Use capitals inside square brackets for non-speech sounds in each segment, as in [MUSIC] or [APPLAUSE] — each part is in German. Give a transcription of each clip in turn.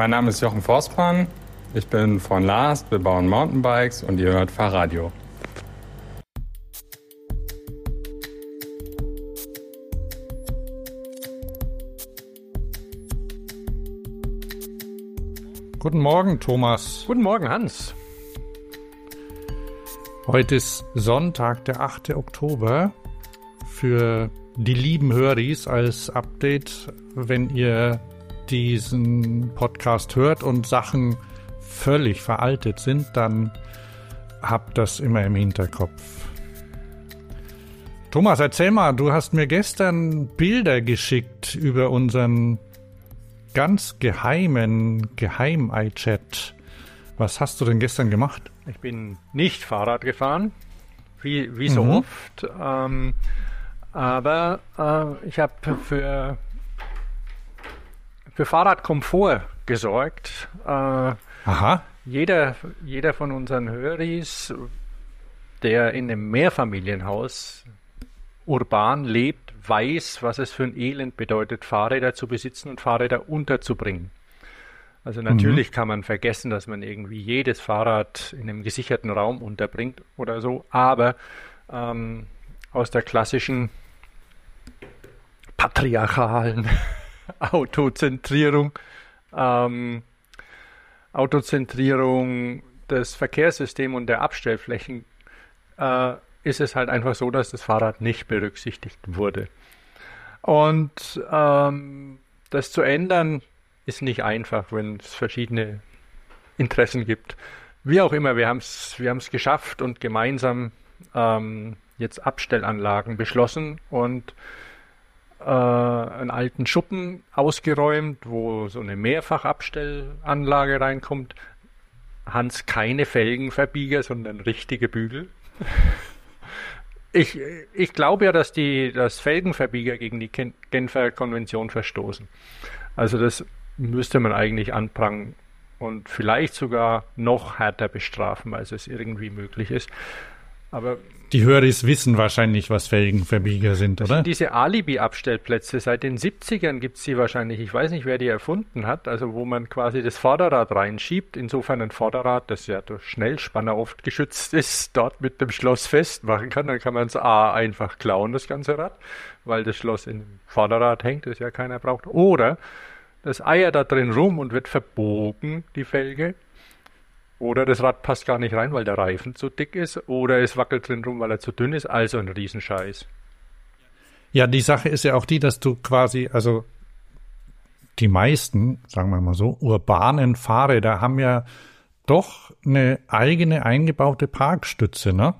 Mein Name ist Jochen Forstmann. Ich bin von Last, wir bauen Mountainbikes und ihr hört Fahrradio. Guten Morgen, Thomas. Guten Morgen, Hans. Heute ist Sonntag, der 8. Oktober. Für die lieben Höris als Update, wenn ihr diesen Podcast hört und Sachen völlig veraltet sind, dann habt das immer im Hinterkopf. Thomas, erzähl mal, du hast mir gestern Bilder geschickt über unseren ganz geheimen Geheim-iChat. Was hast du denn gestern gemacht? Ich bin nicht Fahrrad gefahren, wie, wie so mhm. oft. Ähm, aber äh, ich habe für, für Fahrradkomfort gesorgt. Äh, Aha. Jeder, jeder von unseren Höris, der in einem Mehrfamilienhaus urban lebt, weiß, was es für ein Elend bedeutet, Fahrräder zu besitzen und Fahrräder unterzubringen. Also natürlich mhm. kann man vergessen, dass man irgendwie jedes Fahrrad in einem gesicherten Raum unterbringt oder so, aber ähm, aus der klassischen patriarchalen Autozentrierung, ähm, Autozentrierung des Verkehrssystems und der Abstellflächen äh, ist es halt einfach so, dass das Fahrrad nicht berücksichtigt wurde. Und ähm, das zu ändern ist nicht einfach, wenn es verschiedene Interessen gibt. Wie auch immer, wir haben es wir geschafft und gemeinsam ähm, jetzt Abstellanlagen beschlossen und äh, einen alten Schuppen ausgeräumt, wo so eine Mehrfachabstellanlage reinkommt. Hans keine Felgenverbieger, sondern richtige Bügel. Ich, ich glaube ja, dass die dass Felgenverbieger gegen die Genfer Konvention verstoßen. Also das müsste man eigentlich anprangen und vielleicht sogar noch härter bestrafen, als es irgendwie möglich ist. Aber die Höris wissen wahrscheinlich, was Felgenverbieger sind, oder? Sind diese Alibi-Abstellplätze, seit den 70ern gibt es sie wahrscheinlich. Ich weiß nicht, wer die erfunden hat. Also wo man quasi das Vorderrad reinschiebt. Insofern ein Vorderrad, das ja durch Schnellspanner oft geschützt ist, dort mit dem Schloss festmachen kann. Dann kann man es A einfach klauen, das ganze Rad, weil das Schloss im Vorderrad hängt, das ja keiner braucht. Oder das Eier da drin rum und wird verbogen, die Felge. Oder das Rad passt gar nicht rein, weil der Reifen zu dick ist. Oder es wackelt drin rum, weil er zu dünn ist. Also ein Riesenscheiß. Ja, die Sache ist ja auch die, dass du quasi, also die meisten, sagen wir mal so, urbanen Fahrräder haben ja doch eine eigene eingebaute Parkstütze, ne?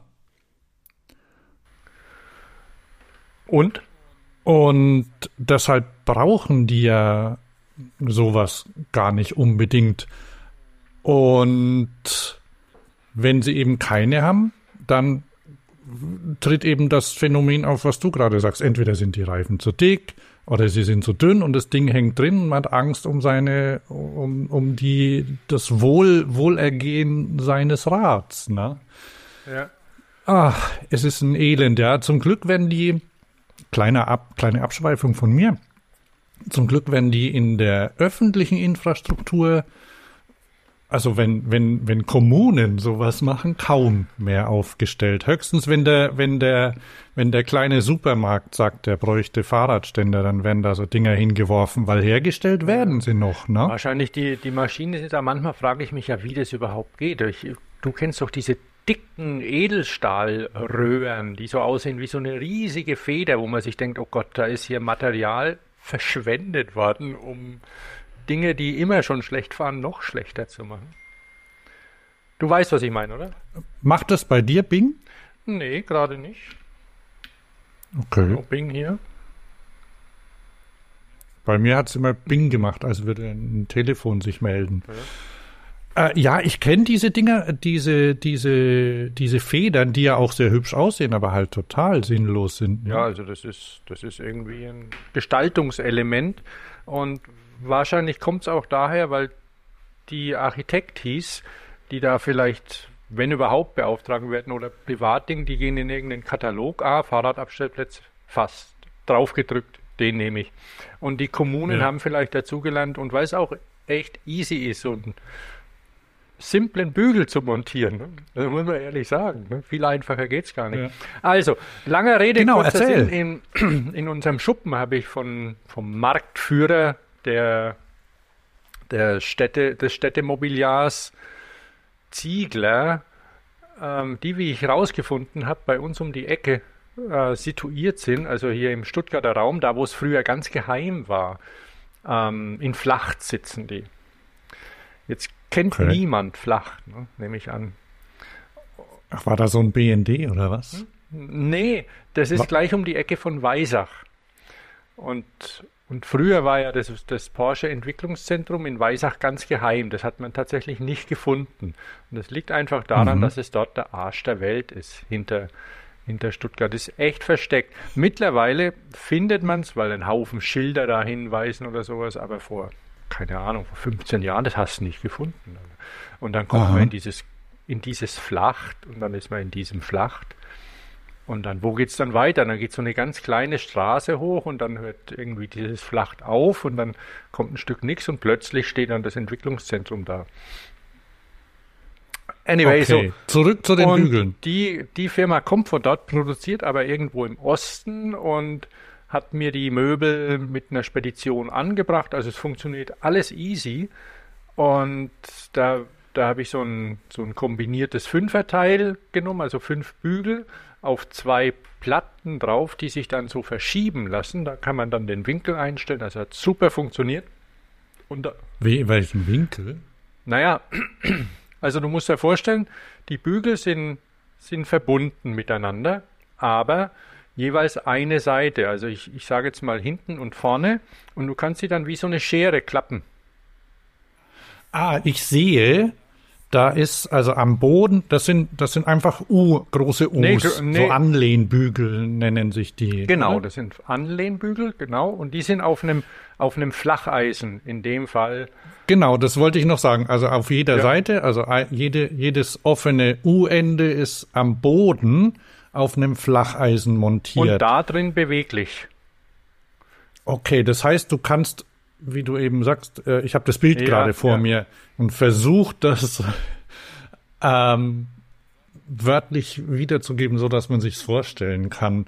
Und? Und deshalb brauchen die ja sowas gar nicht unbedingt. Und wenn sie eben keine haben, dann tritt eben das Phänomen auf, was du gerade sagst. Entweder sind die Reifen zu dick oder sie sind zu dünn und das Ding hängt drin und man hat Angst um seine, um, um die, das Wohl, Wohlergehen seines Rads, ne? Ja. Ach, es ist ein Elend, ja. Zum Glück werden die, kleine, Ab, kleine Abschweifung von mir, zum Glück werden die in der öffentlichen Infrastruktur also wenn, wenn, wenn Kommunen sowas machen, kaum mehr aufgestellt. Höchstens, wenn der, wenn der, wenn der kleine Supermarkt sagt, der bräuchte Fahrradständer, dann werden da so Dinger hingeworfen, weil hergestellt werden sie noch, ne? Wahrscheinlich die, die Maschine sind da, manchmal frage ich mich ja, wie das überhaupt geht. Ich, du kennst doch diese dicken Edelstahlröhren, die so aussehen wie so eine riesige Feder, wo man sich denkt, oh Gott, da ist hier Material verschwendet worden, um Dinge, die immer schon schlecht fahren, noch schlechter zu machen. Du weißt, was ich meine, oder? Macht das bei dir Bing? Nee, gerade nicht. Okay. Oh, Bing hier. Bei mir hat es immer Bing gemacht, als würde ein Telefon sich melden. Ja, äh, ja ich kenne diese Dinger, diese, diese, diese Federn, die ja auch sehr hübsch aussehen, aber halt total sinnlos sind. Ne? Ja, also das ist, das ist irgendwie ein Gestaltungselement. Und wahrscheinlich kommt es auch daher, weil die Architektis, die da vielleicht, wenn überhaupt, beauftragen werden oder Privatding, die gehen in irgendeinen Katalog, ah, Fahrradabstellplätze, fast, draufgedrückt, den nehme ich. Und die Kommunen ja. haben vielleicht dazugelernt und weil es auch echt easy ist, so einen simplen Bügel zu montieren. Ne? Das muss man ehrlich sagen. Ne? Viel einfacher geht es gar nicht. Ja. Also, lange Rede, genau, erzähl. In, in, [CLEARS THROAT] in unserem Schuppen habe ich von, vom Marktführer der, der Städte, des Städtemobiliars Ziegler, ähm, die, wie ich rausgefunden habe, bei uns um die Ecke äh, situiert sind, also hier im Stuttgarter Raum, da wo es früher ganz geheim war. Ähm, in Flacht sitzen die. Jetzt kennt okay. niemand Flacht, ne, nehme ich an. Ach, war da so ein BND oder was? Nee, das ist gleich um die Ecke von Weisach. Und, und früher war ja das, das Porsche Entwicklungszentrum in Weisach ganz geheim. Das hat man tatsächlich nicht gefunden. Und das liegt einfach daran, mhm. dass es dort der Arsch der Welt ist, hinter, hinter Stuttgart. Das ist echt versteckt. Mittlerweile findet man es, weil ein Haufen Schilder da hinweisen oder sowas, aber vor, keine Ahnung, vor 15 Jahren, das hast du nicht gefunden. Und dann kommt Aha. man in dieses, in dieses Flacht und dann ist man in diesem Flacht. Und dann, wo geht es dann weiter? Dann geht so eine ganz kleine Straße hoch und dann hört irgendwie dieses Flacht auf und dann kommt ein Stück nichts und plötzlich steht dann das Entwicklungszentrum da. Anyway, okay. so. Zurück zu den und Bügeln. Die, die Firma kommt von dort, produziert aber irgendwo im Osten und hat mir die Möbel mit einer Spedition angebracht. Also es funktioniert alles easy. Und da, da habe ich so ein, so ein kombiniertes Fünferteil genommen, also fünf Bügel auf zwei Platten drauf, die sich dann so verschieben lassen. Da kann man dann den Winkel einstellen. Das hat super funktioniert. Und Wie, welchen Winkel? Naja, also du musst dir vorstellen, die Bügel sind, sind verbunden miteinander, aber jeweils eine Seite. Also ich, ich sage jetzt mal hinten und vorne und du kannst sie dann wie so eine Schere klappen. Ah, ich sehe, da ist also am Boden, das sind, das sind einfach U, große U's, nee, nee. so Anlehnbügel nennen sich die. Genau, oder? das sind Anlehnbügel, genau, und die sind auf einem, auf einem Flacheisen, in dem Fall Genau, das wollte ich noch sagen. Also auf jeder ja. Seite, also jede, jedes offene U-Ende ist am Boden auf einem Flacheisen montiert. Und da drin beweglich. Okay, das heißt, du kannst, wie du eben sagst, äh, ich habe das Bild ja, gerade vor ja. mir und versucht das ähm, wörtlich wiederzugeben, so dass man sich's vorstellen kann.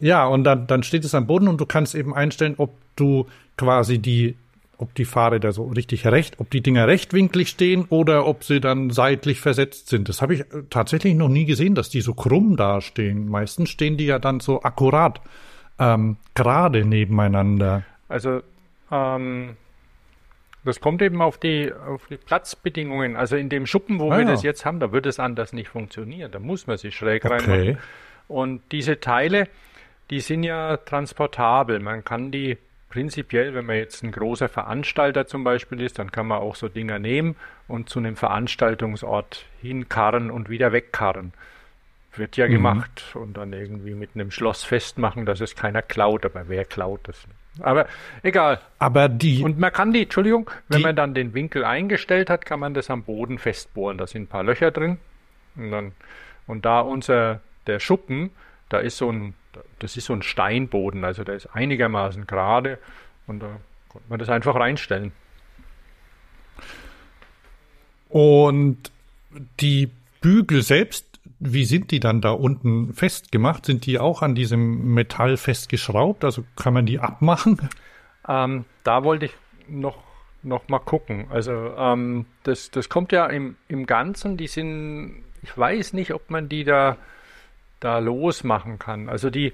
Ja, und dann, dann steht es am Boden und du kannst eben einstellen, ob du quasi die ob die Fahrräder so richtig recht, ob die Dinger rechtwinklig stehen oder ob sie dann seitlich versetzt sind. Das habe ich äh, tatsächlich noch nie gesehen, dass die so krumm dastehen. Meistens stehen die ja dann so akkurat ähm, gerade nebeneinander. Also ähm, das kommt eben auf die, auf die Platzbedingungen. Also in dem Schuppen, wo ah, wir ja. das jetzt haben, da wird es anders nicht funktionieren. Da muss man sich schräg okay. reinmachen. Und diese Teile, die sind ja transportabel. Man kann die prinzipiell, wenn man jetzt ein großer Veranstalter zum Beispiel ist, dann kann man auch so Dinger nehmen und zu einem Veranstaltungsort hinkarren und wieder wegkarren. Wird ja mhm. gemacht und dann irgendwie mit einem Schloss festmachen, dass es keiner klaut, aber wer klaut das? Aber egal. Aber die. Und man kann die, Entschuldigung, wenn die, man dann den Winkel eingestellt hat, kann man das am Boden festbohren. Da sind ein paar Löcher drin. Und dann, und da unser, der Schuppen, da ist so ein das ist so ein Steinboden, also der ist einigermaßen gerade und da konnte man das einfach reinstellen. Und die Bügel selbst, wie sind die dann da unten festgemacht? Sind die auch an diesem Metall festgeschraubt? Also kann man die abmachen? Ähm, da wollte ich noch, noch mal gucken. Also ähm, das, das kommt ja im, im Ganzen, die sind, ich weiß nicht, ob man die da da losmachen kann. Also die,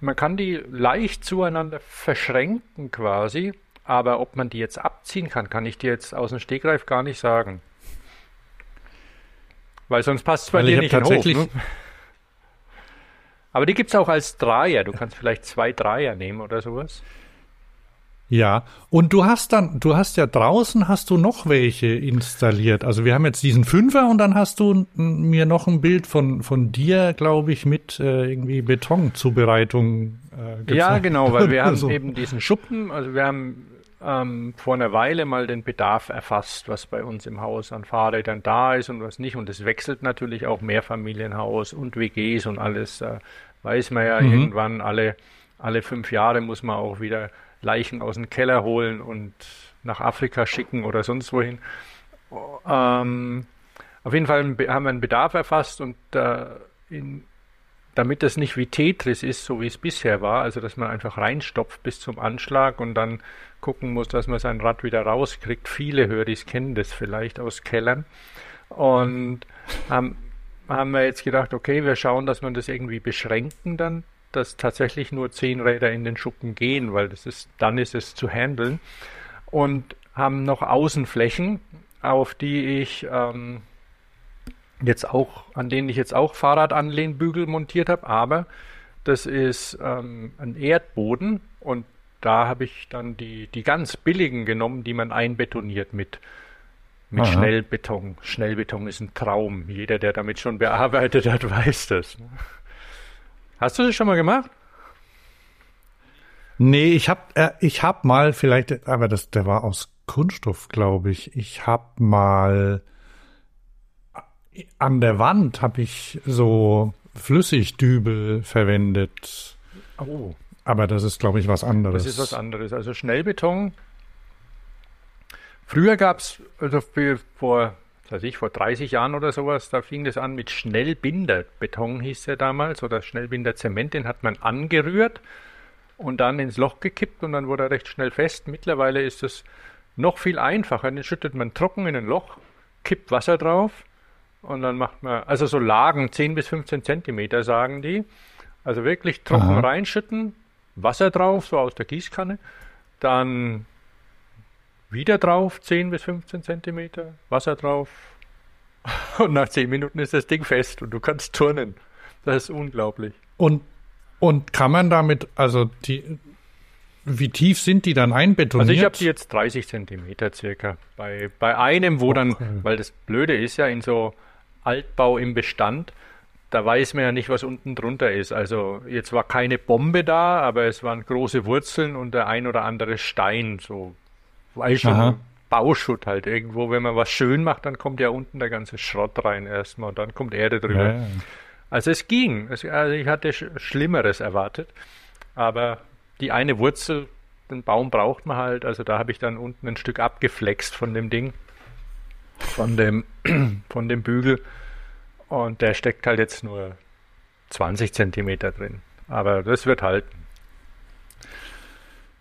man kann die leicht zueinander verschränken quasi, aber ob man die jetzt abziehen kann, kann ich dir jetzt aus dem Stegreif gar nicht sagen. Weil sonst passt es bei dir nicht tatsächlich in Hof, ne? Aber die gibt es auch als Dreier. Du kannst vielleicht zwei Dreier nehmen oder sowas. Ja, und du hast dann, du hast ja draußen hast du noch welche installiert. Also wir haben jetzt diesen Fünfer und dann hast du mir noch ein Bild von, von dir, glaube ich, mit äh, irgendwie Betonzubereitung äh, gezeigt. Ja, genau, [LAUGHS] weil wir haben so. eben diesen Schuppen, also wir haben ähm, vor einer Weile mal den Bedarf erfasst, was bei uns im Haus an Fahrrädern da ist und was nicht. Und es wechselt natürlich auch Mehrfamilienhaus und WGs und alles. Da weiß man ja mhm. irgendwann alle, alle fünf Jahre muss man auch wieder Leichen aus dem Keller holen und nach Afrika schicken oder sonst wohin. Ähm, auf jeden Fall haben wir einen Bedarf erfasst und äh, in, damit das nicht wie Tetris ist, so wie es bisher war, also dass man einfach reinstopft bis zum Anschlag und dann gucken muss, dass man sein Rad wieder rauskriegt. Viele Höris kennen das vielleicht aus Kellern. Und haben, haben wir jetzt gedacht, okay, wir schauen, dass wir das irgendwie beschränken dann, dass tatsächlich nur zehn Räder in den Schuppen gehen, weil das ist, dann ist es zu handeln. Und haben noch Außenflächen, auf die ich ähm, jetzt auch, an denen ich jetzt auch Fahrradanlehnbügel montiert habe, aber das ist ähm, ein Erdboden und da habe ich dann die, die ganz billigen genommen, die man einbetoniert mit, mit Schnellbeton. Schnellbeton ist ein Traum. Jeder, der damit schon bearbeitet hat, [LAUGHS] weiß das. Ne? Hast du das schon mal gemacht? Nee, ich hab, äh, ich hab mal vielleicht, aber das, der war aus Kunststoff, glaube ich. Ich hab mal an der Wand habe ich so Flüssigdübel verwendet. Oh. Aber das ist, glaube ich, was anderes. Das ist was anderes. Also Schnellbeton. Früher gab es, also vor, weiß ich, vor 30 Jahren oder sowas, da fing das an mit Schnellbinderbeton, hieß der damals, oder Schnellbinderzement, den hat man angerührt und dann ins Loch gekippt und dann wurde er recht schnell fest. Mittlerweile ist es noch viel einfacher. Den schüttet man trocken in ein Loch, kippt Wasser drauf und dann macht man, also so Lagen, 10 bis 15 Zentimeter, sagen die. Also wirklich trocken Aha. reinschütten, Wasser drauf, so aus der Gießkanne. Dann wieder drauf, 10 bis 15 Zentimeter, Wasser drauf. [LAUGHS] Und nach 10 Minuten ist das Ding fest und du kannst turnen. Das ist unglaublich. Und, und kann man damit, also die, wie tief sind die dann einbetoniert? Also ich habe die jetzt 30 Zentimeter circa. Bei, bei einem, wo okay. dann, weil das Blöde ist ja in so Altbau im Bestand, da weiß man ja nicht, was unten drunter ist. Also jetzt war keine Bombe da, aber es waren große Wurzeln und der ein oder andere Stein, so weil schon Bauschutt halt irgendwo. Wenn man was schön macht, dann kommt ja unten der ganze Schrott rein erstmal und dann kommt Erde drüber. Ja, ja. Also es ging. also ich hatte Schlimmeres erwartet, aber die eine Wurzel, den Baum braucht man halt. Also da habe ich dann unten ein Stück abgeflext von dem Ding von dem, [CLEARS THROAT] von dem Bügel. Und der steckt halt jetzt nur 20 Zentimeter drin. Aber das wird halten.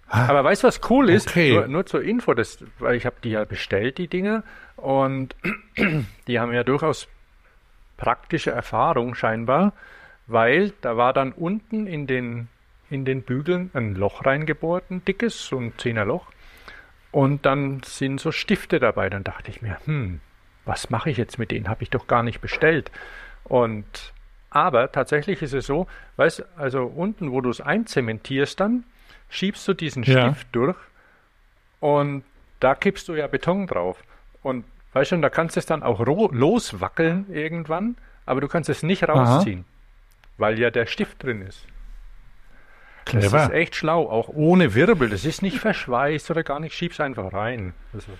Ah, Aber weißt du, was cool ist? Okay. Nur, nur, zur Info, das, weil ich habe die ja bestellt, die Dinge. Und [CLEARS THROAT] die haben ja durchaus praktische Erfahrung scheinbar, weil da war dann unten in den, in den Bügeln ein Loch reingebohrt, ein dickes, so ein Zehnerloch. Und dann sind so Stifte dabei. Dann dachte ich mir, hm, was mache ich jetzt mit denen? Habe ich doch gar nicht bestellt. Und aber tatsächlich ist es so, weißt also unten, wo du es einzementierst, dann schiebst du diesen ja. Stift durch und da kippst du ja Beton drauf. Und weißt du, da kannst du es dann auch loswackeln irgendwann, aber du kannst es nicht rausziehen, Aha. weil ja der Stift drin ist. Clever. Das ist echt schlau, auch ohne Wirbel. Das ist nicht verschweißt oder gar nicht, schieb's einfach rein. Also.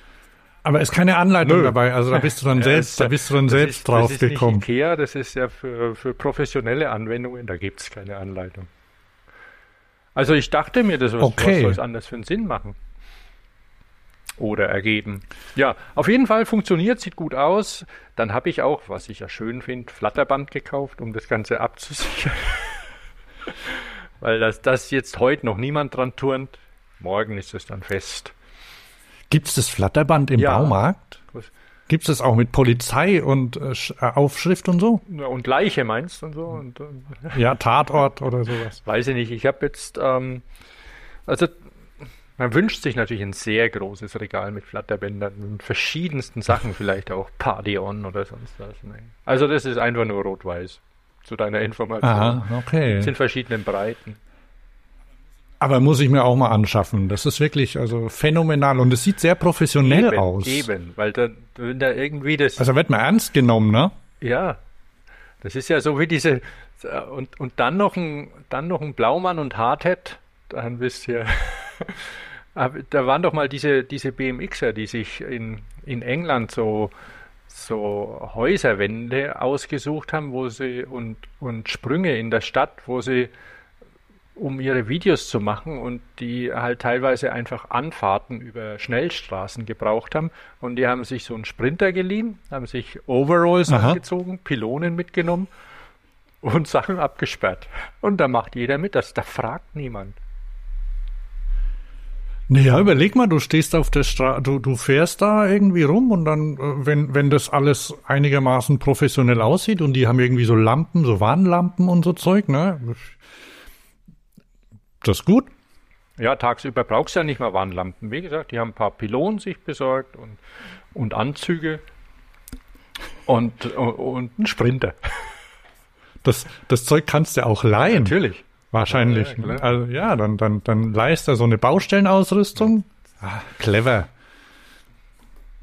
Aber ist keine Anleitung Nö. dabei, also da bist du dann [LAUGHS] selbst, da bist du dann selbst ist, drauf das ist gekommen. Nicht Ikea, das ist ja für, für professionelle Anwendungen, da gibt's keine Anleitung. Also ich dachte mir, das was, okay. was soll es anders für einen Sinn machen? Oder ergeben. Ja, auf jeden Fall funktioniert, sieht gut aus. Dann habe ich auch, was ich ja schön finde, Flatterband gekauft, um das Ganze abzusichern. [LAUGHS] Weil das, das jetzt heute noch niemand dran turnt. Morgen ist es dann fest. Gibt es das Flatterband im ja. Baumarkt? Gibt es das auch mit Polizei und äh, äh, Aufschrift und so? Ja, und Leiche meinst und so? Und, und [LAUGHS] ja, Tatort oder sowas. Weiß ich nicht. Ich habe jetzt, ähm, also man wünscht sich natürlich ein sehr großes Regal mit Flatterbändern und verschiedensten Sachen, [LAUGHS] vielleicht auch Party On oder sonst was. Also das ist einfach nur rot-weiß zu deiner Information. Aha, okay. Sind verschiedenen Breiten. Aber muss ich mir auch mal anschaffen. Das ist wirklich also phänomenal und es sieht sehr professionell eben, aus. Eben, weil da, wenn da irgendwie das. Also wird man ernst genommen, ne? Ja. Das ist ja so wie diese und, und dann noch ein dann noch ein Blaumann und Hardhead, dann wisst ihr. [LAUGHS] da waren doch mal diese diese BMXer, die sich in in England so so Häuserwände ausgesucht haben, wo sie und, und Sprünge in der Stadt, wo sie um ihre Videos zu machen und die halt teilweise einfach Anfahrten über Schnellstraßen gebraucht haben. Und die haben sich so einen Sprinter geliehen, haben sich Overalls Aha. angezogen, Pylonen mitgenommen und [LAUGHS] Sachen abgesperrt. Und da macht jeder mit, das, da fragt niemand. Naja, überleg mal, du stehst auf der Straße, du, du fährst da irgendwie rum und dann, äh, wenn, wenn das alles einigermaßen professionell aussieht und die haben irgendwie so Lampen, so Warnlampen und so Zeug, ne? Das ist gut. Ja, tagsüber brauchst du ja nicht mal Warnlampen. Wie gesagt, die haben ein paar Pylonen sich besorgt und, und Anzüge und, und einen Sprinter. Das, das Zeug kannst du auch leihen. Natürlich. Wahrscheinlich. Ja, ja, also ja, dann, dann, dann leist er so eine Baustellenausrüstung. Ah, clever.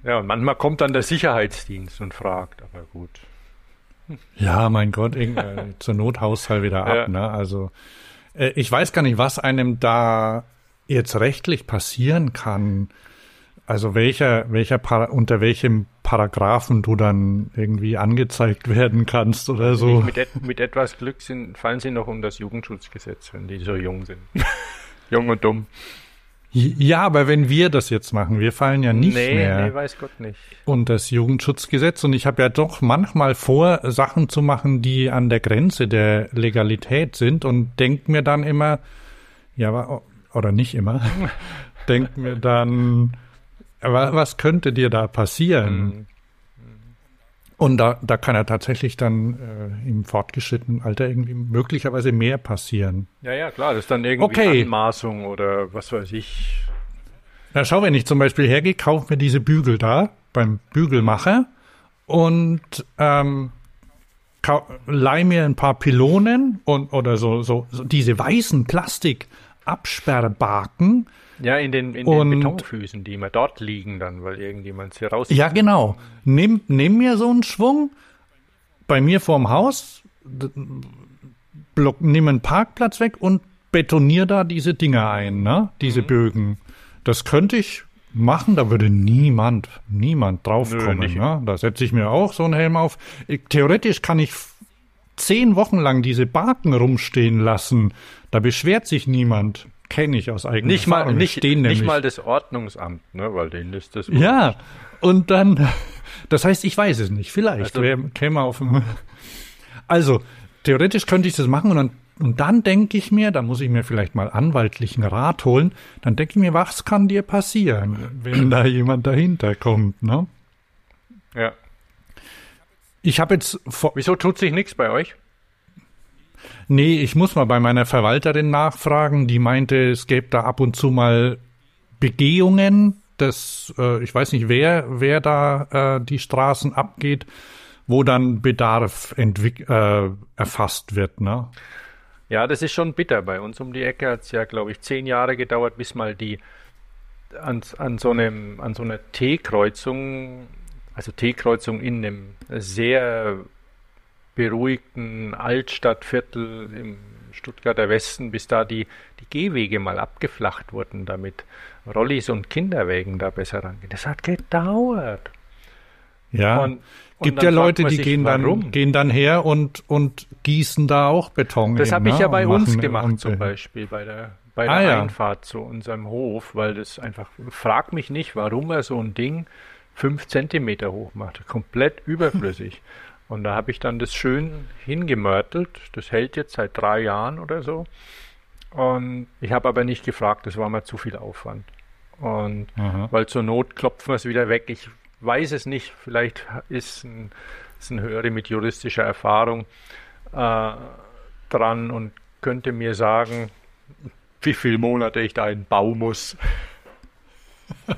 Ja, und manchmal kommt dann der Sicherheitsdienst und fragt, aber gut. Ja, mein Gott, [LAUGHS] äh, zur Not haust halt wieder ab, Ja. ne? Also äh, ich weiß gar nicht, was einem da jetzt rechtlich passieren kann. Also welcher, welcher unter welchem Paragraphen du dann irgendwie angezeigt werden kannst oder so. Nicht mit, et mit etwas Glück sind, fallen sie noch um das Jugendschutzgesetz, wenn die so jung sind. [LAUGHS] jung und dumm. Ja, aber wenn wir das jetzt machen, wir fallen ja nicht nee, mehr. nee, weiß Gott nicht. und das Jugendschutzgesetz. Und ich habe ja doch manchmal vor, Sachen zu machen, die an der Grenze der Legalität sind und denk mir dann immer, ja, oder nicht immer, [LAUGHS] denk mir dann, was könnte dir da passieren? Mhm. Und da, da kann ja tatsächlich dann äh, im fortgeschrittenen Alter irgendwie möglicherweise mehr passieren. Ja, ja, klar, das ist dann irgendwie Okay. Anmaßung oder was weiß ich. Na schau, wenn ich zum Beispiel hergehe, kauf mir diese Bügel da beim Bügelmacher und ähm, leih mir ein paar Pylonen und oder so, so, so diese weißen Plastik-Absperrbaken. Ja, in den, in Und- den Betonfüßen, die immer dort liegen dann, weil irgendjemand sie raus... Ja, genau. Nimm, nimm mir so einen Schwung bei mir vorm Haus, block, nimm einen Parkplatz weg und betonier da diese Dinger ein, ne? Diese Mhm. Bögen. Das könnte ich machen, da würde niemand, niemand draufkommen. nicht. Ne? Da setze ich mir auch so einen Helm auf. Ich, theoretisch kann ich zehn Wochen lang diese Baken rumstehen lassen. Da beschwert sich niemand. Kenne ich aus eigener Nicht mal, Erfahrung. Die nicht, stehen nicht nämlich mal das Ordnungsamt, ne, weil denen ist das... ja, und dann, [LAUGHS] das heißt, ich weiß es nicht. Vielleicht Also- wer käme auf. Also, theoretisch könnte ich das machen und dann, und dann denke ich mir, da muss ich mir vielleicht mal anwaltlichen Rat holen, dann denke ich mir, was kann dir passieren, wenn da jemand dahinter kommt, ne? Ja. Ich habe jetzt vor, Wieso tut sich nichts bei euch? Nee, ich muss mal bei meiner Verwalterin nachfragen, die meinte, es gäbe da ab und zu mal Begehungen, das, äh, ich weiß nicht, wer, wer da äh, die Straßen abgeht, wo dann Bedarf äh, erfasst wird, ne? Ja, das ist schon bitter. Bei uns um die Ecke hat es ja, glaube ich, zehn Jahre gedauert, bis mal die an, an, so, einem, an so einer T-Kreuzung, also T-Kreuzung in einem sehr beruhigten Altstadtviertel im Stuttgarter Westen, bis da die, die Gehwege mal abgeflacht wurden, damit Rollis und Kinderwägen da besser rangehen. Das hat gedauert. Ja. Und- und Gibt ja Leute, die gehen dann, gehen dann her und, und gießen da auch Beton. Das habe ich ne? ja bei uns gemacht zum äh, Beispiel bei der, bei Ah, der ja. Einfahrt zu unserem Hof, weil das einfach, frag mich nicht, warum er so ein Ding fünf Zentimeter hoch macht. Komplett überflüssig. [LAUGHS] Und da habe ich dann das schön hingemörtelt. Das hält jetzt seit drei Jahren oder so. Und ich habe aber nicht gefragt, das war mir zu viel Aufwand. Und Aha. weil zur Not klopfen wir es wieder weg. Ich weiß es nicht. Vielleicht ist ein, ist ein Hörer mit juristischer Erfahrung äh, dran und könnte mir sagen, wie viele Monate ich da in Bau muss. [LAUGHS]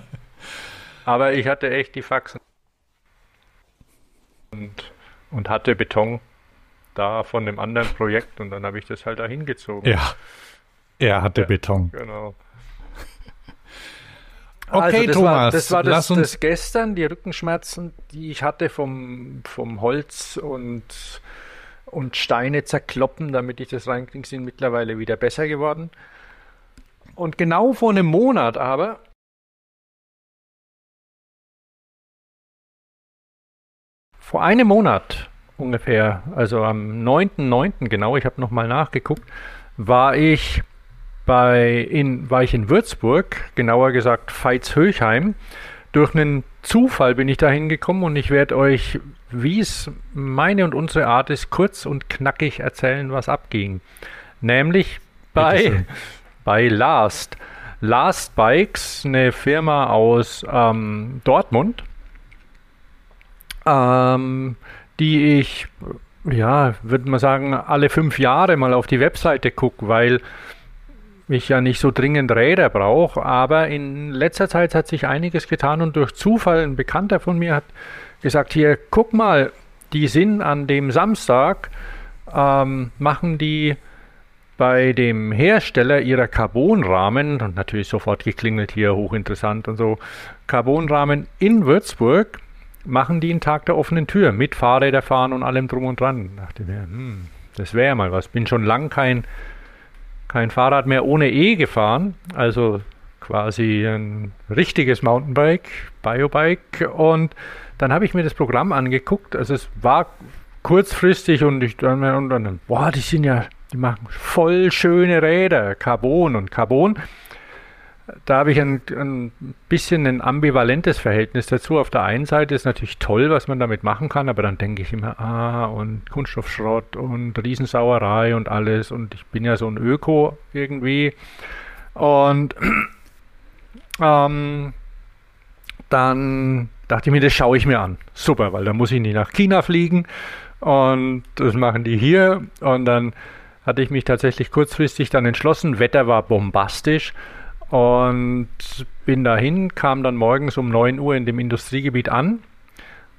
Aber ich hatte echt die Faxen und, und hatte Beton da von dem anderen Projekt und dann habe ich das halt da hingezogen. Ja. Er hatte Ja. Beton. Genau. [LAUGHS] Okay, Also, das Thomas, War, das war das, lass uns- das gestern, die Rückenschmerzen, die ich hatte vom, vom Holz und, und Steine zerkloppen, damit ich das reinkriege, sind mittlerweile wieder besser geworden. Und genau vor einem Monat aber vor einem Monat ungefähr, also am 9.9. genau, ich habe nochmal nachgeguckt, war ich bei in, war ich in Würzburg, genauer gesagt Veitshöchheim. Durch einen Zufall bin ich da hingekommen und ich werde euch, wie es meine und unsere Art ist, kurz und knackig erzählen, was abging. Nämlich bei, bei Last. Last Bikes, eine Firma aus ähm, Dortmund, ähm, die ich, ja, würde man sagen, alle fünf Jahre mal auf die Webseite gucke, weil ich ja nicht so dringend Räder brauche. Aber in letzter Zeit hat sich einiges getan und durch Zufall ein Bekannter von mir hat gesagt, hier, guck mal, die sind an dem Samstag, ähm, machen die bei dem Hersteller ihrer Carbonrahmen, und natürlich sofort geklingelt hier, hochinteressant und so, Carbonrahmen in Würzburg, machen die einen Tag der offenen Tür mit Fahrräder fahren und allem drum und dran. Da dachte mir, hm, das wäre mal was. Bin schon lang kein, kein Fahrrad mehr ohne E gefahren, also quasi ein richtiges Mountainbike, Biobike und dann habe ich mir das Programm angeguckt, also es war kurzfristig und ich dann, und dann boah, die sind ja die machen voll schöne Räder, Carbon und Carbon. Da habe ich ein, ein bisschen ein ambivalentes Verhältnis dazu. Auf der einen Seite ist natürlich toll, was man damit machen kann, aber dann denke ich immer, ah, und Kunststoffschrott und Riesensauerei und alles. Und ich bin ja so ein Öko irgendwie. Und [CLEARS THROAT] ähm, dann dachte ich mir, das schaue ich mir an. Super, weil dann muss ich nicht nach China fliegen. Und das machen die hier. Und dann hatte ich mich tatsächlich kurzfristig dann entschlossen. Wetter war bombastisch und bin dahin, kam dann morgens um 9 Uhr in dem Industriegebiet an.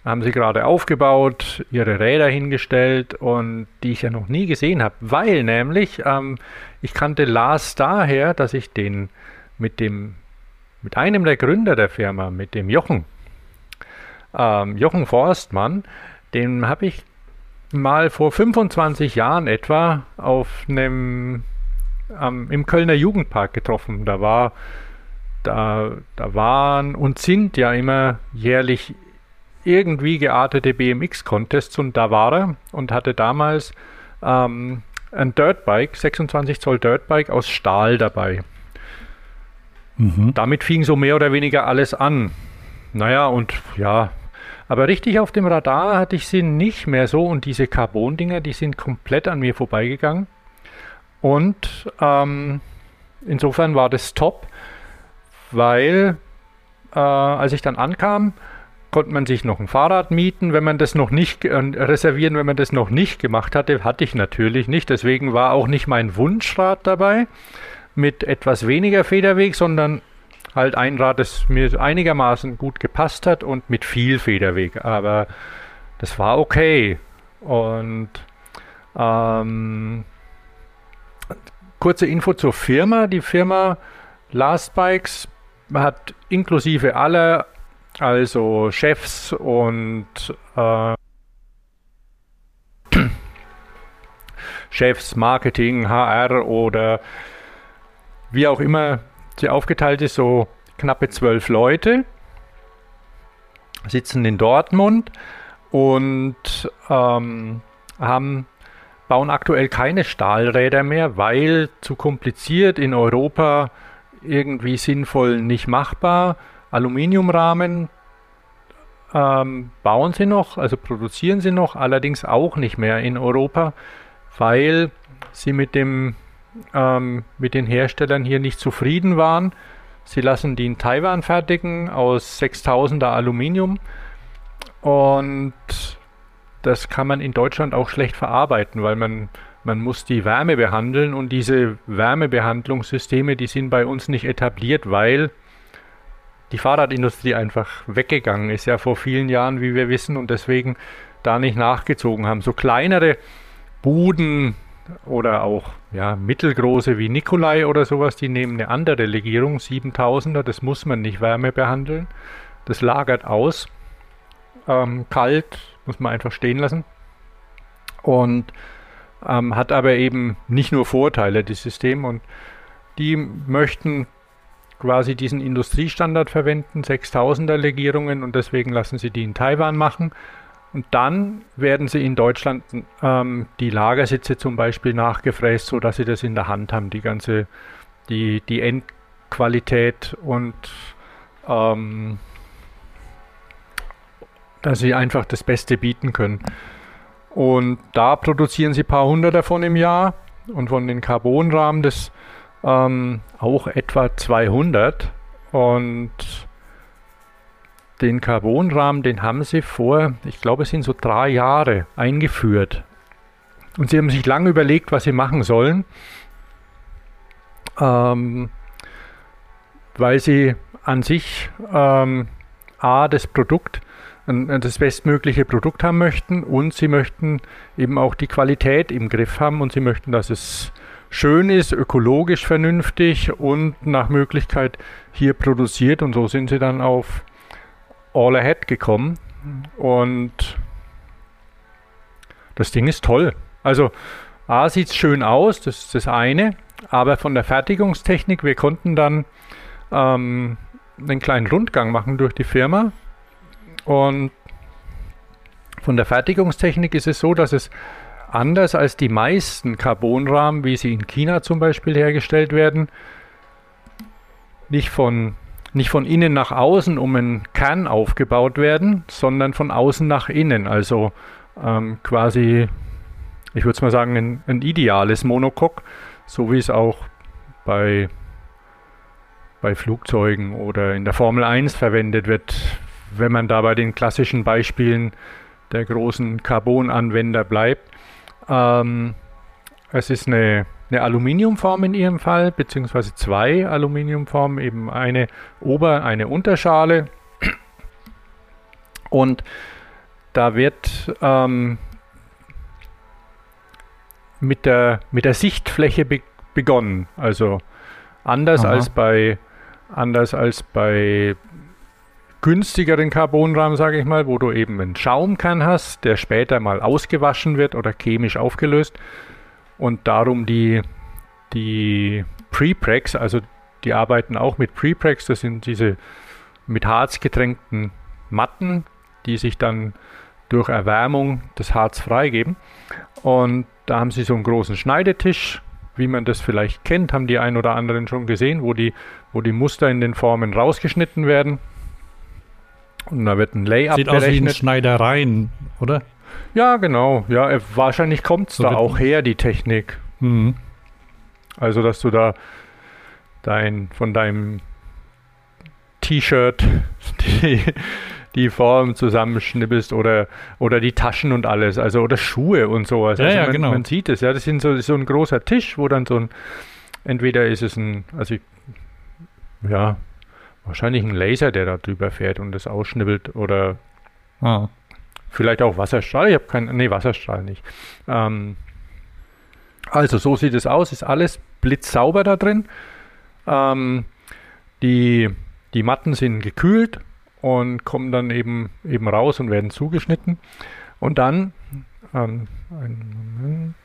Haben sie gerade aufgebaut, ihre Räder hingestellt und die ich ja noch nie gesehen habe, weil nämlich ähm, ich kannte Lars daher, dass ich den mit dem mit einem der Gründer der Firma, mit dem Jochen, ähm, Jochen Forstmann, den habe ich mal vor 25 Jahren etwa auf einem ähm, im Kölner Jugendpark getroffen. Da war da, da waren und sind ja immer jährlich irgendwie geartete BMX-Contests und da war er und hatte damals ähm, ein Dirtbike, 26 Zoll Dirtbike aus Stahl dabei. Mhm. Damit fing so mehr oder weniger alles an. Naja, und ja, aber richtig auf dem Radar hatte ich sie nicht mehr so und diese Carbon-Dinger, die sind komplett an mir vorbeigegangen. Und ähm, insofern war das top, weil äh, als ich dann ankam, konnte man sich noch ein Fahrrad mieten, wenn man das noch nicht äh, reservieren, wenn man das noch nicht gemacht hatte, hatte ich natürlich nicht. Deswegen war auch nicht mein Wunschrad dabei mit etwas weniger Federweg, sondern halt ein Rad, das mir einigermaßen gut gepasst hat und mit viel Federweg. Aber das war okay. Und ähm, kurze Info zur Firma. Die Firma Last Bikes hat inklusive aller, also Chefs und äh, [CLEARS THROAT] Chefs, Marketing, HR oder wie auch immer sie aufgeteilt ist, so knappe zwölf Leute, sitzen in Dortmund und ähm, haben, bauen aktuell keine Stahlräder mehr, weil zu kompliziert in Europa irgendwie sinnvoll nicht machbar. Aluminiumrahmen ähm, bauen sie noch, also produzieren sie noch, allerdings auch nicht mehr in Europa, weil sie mit dem ähm, mit den Herstellern hier nicht zufrieden waren. Sie lassen die in Taiwan fertigen aus 6000er Aluminium und das kann man in Deutschland auch schlecht verarbeiten, weil man, man muss die Wärme behandeln und diese Wärmebehandlungssysteme, die sind bei uns nicht etabliert, weil die Fahrradindustrie einfach weggegangen ist ja vor vielen Jahren, wie wir wissen, und deswegen da nicht nachgezogen haben. So kleinere Buden, oder auch ja, mittelgroße wie Nikolai oder sowas, die nehmen eine andere Legierung, 7000er, das muss man nicht Wärme behandeln. Das lagert aus. Ähm, kalt muss man einfach stehen lassen. Und ähm, hat aber eben nicht nur Vorteile, das System. Und die möchten quasi diesen Industriestandard verwenden, 6000er Legierungen, und deswegen lassen sie die in Taiwan machen Und dann werden sie in Deutschland ähm, die Lagersitze zum Beispiel nachgefräst, sodass sie das in der Hand haben, die ganze, die, die Endqualität und ähm, dass sie einfach das Beste bieten können. Und da produzieren sie ein paar hundert davon im Jahr und von den Carbonrahmen das ähm, auch etwa 200. Und den Carbonrahmen, den haben sie vor, ich glaube, es sind so drei Jahre eingeführt. Und sie haben sich lange überlegt, was sie machen sollen, ähm, weil sie an sich ähm, A, das Produkt, das bestmögliche Produkt haben möchten und sie möchten eben auch die Qualität im Griff haben und sie möchten, dass es schön ist, ökologisch vernünftig und nach Möglichkeit hier produziert. Und so sind sie dann auf All Ahead gekommen. Und das Ding ist toll. Also A sieht es schön aus, das ist das eine, aber von der Fertigungstechnik, wir konnten dann ähm, einen kleinen Rundgang machen durch die Firma und von der Fertigungstechnik ist es so, dass es anders als die meisten Carbonrahmen, wie sie in China zum Beispiel hergestellt werden, nicht von nicht von innen nach außen um einen Kern aufgebaut werden, sondern von außen nach innen. Also ähm, quasi, ich würde mal sagen, ein, ein, ideales Monocoque, so wie es auch bei, bei Flugzeugen oder in der Formel 1 verwendet wird, wenn man da bei den klassischen Beispielen der großen Carbon-Anwender bleibt. Ähm, es ist eine eine Aluminiumform in ihrem Fall, beziehungsweise zwei Aluminiumformen, eben eine Ober-, eine Unterschale. Und da wird ähm, mit, der, mit der Sichtfläche be begonnen. Also anders als bei anders als bei günstigeren Carbonrahmen, sage ich mal, wo du eben einen Schaumkern hast, der später mal ausgewaschen wird oder chemisch aufgelöst, und darum die, die Prepregs, also die arbeiten auch mit Prepregs, das sind diese mit Harz getränkten Matten, die sich dann durch Erwärmung das Harz freigeben. Und da haben sie so einen großen Schneidetisch, wie man das vielleicht kennt, haben die ein oder anderen schon gesehen, wo die, wo die Muster in den Formen rausgeschnitten werden. Und da wird ein Layout Sieht berechnet. aus wie ein Schneidereien, oder? Ja, genau. Ja, äh, wahrscheinlich kommt es so da auch her, die Technik. Mhm. Also, dass du da dein, von deinem T-Shirt [LAUGHS] die, die Form zusammenschnippelst oder, oder die Taschen und alles, also oder Schuhe und sowas. Ja, also ja, man, genau. man sieht es, ja, das sind so, so ein großer Tisch, wo dann so ein, entweder ist es ein, also ich, ja, wahrscheinlich ein Laser, der da drüber fährt und das ausschnibbelt oder ah. Vielleicht auch Wasserstrahl. Ich habe keinen, nee, Wasserstrahl nicht. Ähm, also so sieht es aus. Ist alles blitzsauber da drin. Ähm, die, die Matten sind gekühlt und kommen dann eben, eben raus und werden zugeschnitten. Und dann, ähm, einen Moment.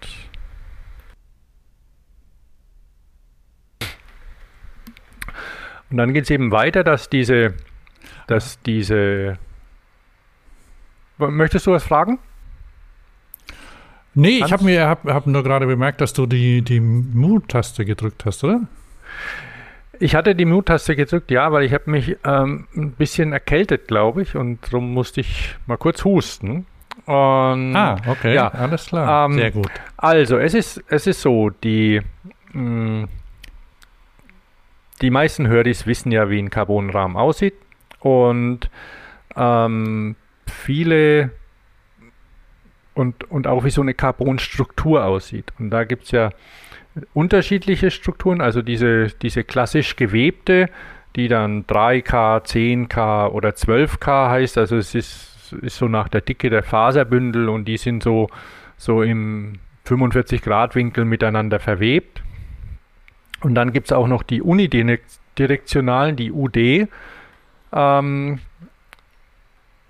Und dann geht es eben weiter, dass diese, dass diese Möchtest du was fragen? Nee, Hans? ich habe mir hab, hab nur gerade bemerkt, dass du die, die Mute-Taste gedrückt hast, oder? Ich hatte die Mute-Taste gedrückt, ja, weil ich habe mich ähm, ein bisschen erkältet, glaube ich, und darum musste ich mal kurz husten. Und, ah, okay, ja, alles klar, ähm, sehr gut. Also, es ist, es ist so, die, mh, mm, die meisten Höris wissen ja, wie ein Carbonrahmen aussieht und ähm, viele und, und auch wie so eine Carbonstruktur aussieht. Und da gibt es ja unterschiedliche Strukturen, also diese, diese klassisch gewebte, die dann 3K, 10K oder 12K heißt. Also es ist, ist so nach der Dicke der Faserbündel und die sind so, so im 45 Grad Winkel miteinander verwebt. Und dann gibt es auch noch die unidirektionalen, die UD. Ähm,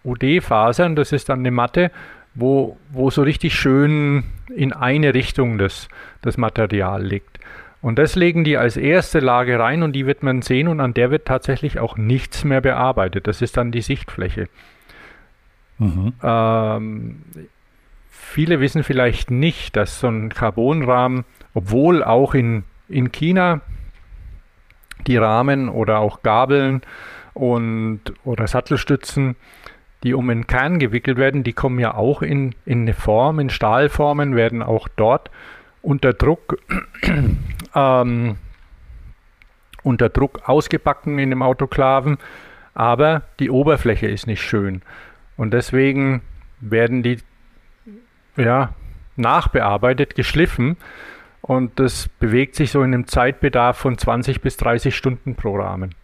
UD-Fasern, das ist dann eine Matte, wo, wo so richtig schön in eine Richtung das, das Material liegt. Und das legen die als erste Lage rein und die wird man sehen und an der wird tatsächlich auch nichts mehr bearbeitet. Das ist dann die Sichtfläche. Mhm. Ähm, viele wissen vielleicht nicht, dass so ein Carbonrahmen, obwohl auch in, in China die Rahmen oder auch Gabeln und oder Sattelstützen, die um den Kern gewickelt werden, die kommen ja auch in, in eine Form, in Stahlformen, werden auch dort unter Druck [CLEARS THROAT] ähm, unter Druck ausgebacken in dem Autoklaven, aber die Oberfläche ist nicht schön. Und deswegen werden die ja, nachbearbeitet, geschliffen und das bewegt sich so in einem Zeitbedarf von 20 bis 30 Stunden pro Rahmen.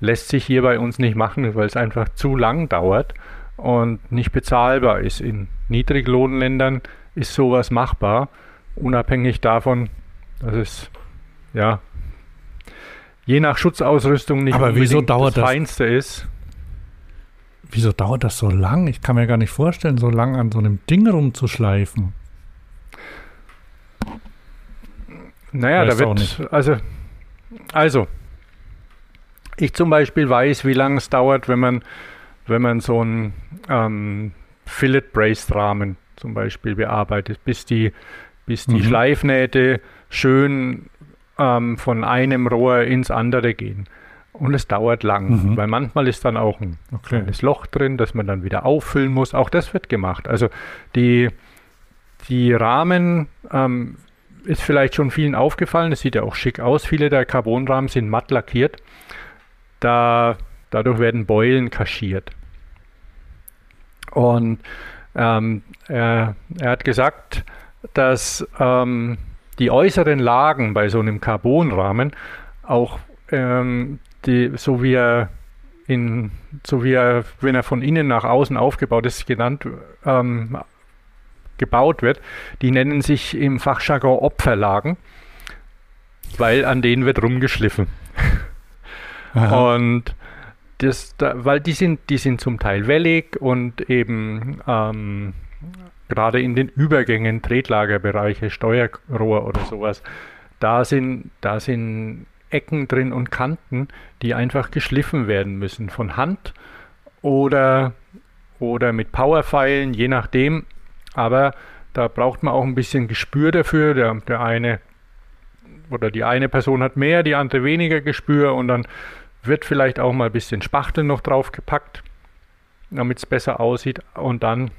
Lässt sich hier bei uns nicht machen, weil es einfach zu lang dauert und nicht bezahlbar ist. In Niedriglohnländern ist sowas machbar, unabhängig davon, dass es ja je nach Schutzausrüstung nicht Aber wieso dauert das Feinste ist. Wieso dauert das so lang? Ich kann mir gar nicht vorstellen, so lang an so einem Ding rumzuschleifen. Naja, da wird, also, also, ich zum Beispiel weiß, wie lange es dauert, wenn man, wenn man so einen ähm, Fillet-Braced-Rahmen zum Beispiel bearbeitet, bis die, bis die mhm. Schleifnähte schön ähm, von einem Rohr ins andere gehen. Und es dauert lang, mhm. weil manchmal ist dann auch ein okay. kleines Loch drin, das man dann wieder auffüllen muss. Auch das wird gemacht. Also die, die Rahmen ähm, ist vielleicht schon vielen aufgefallen. Das sieht ja auch schick aus. Viele der Carbonrahmen sind matt lackiert. Da, dadurch werden Beulen kaschiert. Und ähm, er, er, hat gesagt, dass ähm, die äußeren Lagen bei so einem Carbonrahmen auch ähm, die, so wie er in, so wie er, wenn er von innen nach außen aufgebaut ist, genannt, ähm, gebaut wird, die nennen sich im Fachjargon Opferlagen, weil an denen wird rumgeschliffen. und das, da, weil die sind, die sind zum Teil wellig und eben ähm, gerade in den Übergängen, Tretlagerbereiche, Steuerrohr oder sowas, da sind, da sind Ecken drin und Kanten, die einfach geschliffen werden müssen von Hand oder, oder mit Powerpfeilen, je nachdem. Aber da braucht man auch ein bisschen Gespür dafür. Der, der eine oder die eine Person hat mehr, die andere weniger Gespür und dann wird vielleicht auch mal ein bisschen Spachtel noch draufgepackt, damit es besser aussieht und dann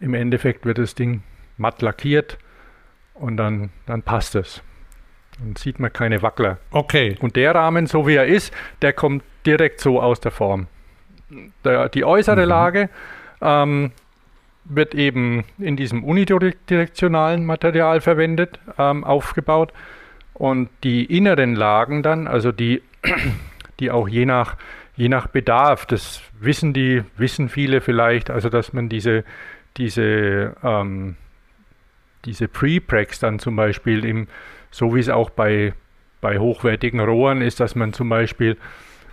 im Endeffekt wird das Ding matt lackiert und dann, dann passt es. Dann sieht man keine Wackler. Okay. Und der Rahmen, so wie er ist, der kommt direkt so aus der Form. Der, die äußere mhm. Lage ähm, wird eben in diesem unidirektionalen Material verwendet, ähm, aufgebaut. Und die inneren Lagen dann, also die, [CLEARS THROAT] die auch je nach, je nach Bedarf, das wissen die, wissen viele vielleicht, also dass man diese, diese, ähm, diese Pre-Pregs dann zum Beispiel, im, so wie es auch bei, bei hochwertigen Rohren ist, dass man zum Beispiel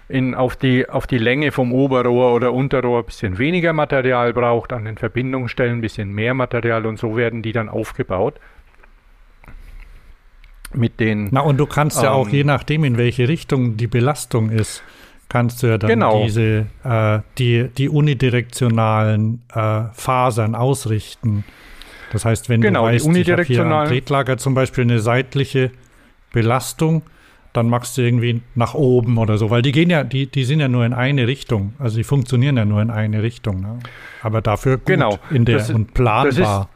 in, auf, die, auf die Länge vom Oberrohr oder Unterrohr ein bisschen weniger Material braucht, an den Verbindungsstellen ein bisschen mehr Material und so werden die dann aufgebaut. Mit den, Na, und du kannst ähm, ja auch, ähm, je nachdem, in welche Richtung die Belastung ist, kannst du ja dann genau. diese, äh, die, die unidirektionalen äh, Fasern ausrichten. Das heißt, wenn genau, du weißt, ich habe hier am Tretlager zum Beispiel eine seitliche Belastung, dann machst du irgendwie nach oben oder so, weil die gehen ja, die, die sind ja nur in eine Richtung, also die funktionieren ja nur in eine Richtung. Ne? Aber dafür gut genau. in der das, und planbar. Das ist,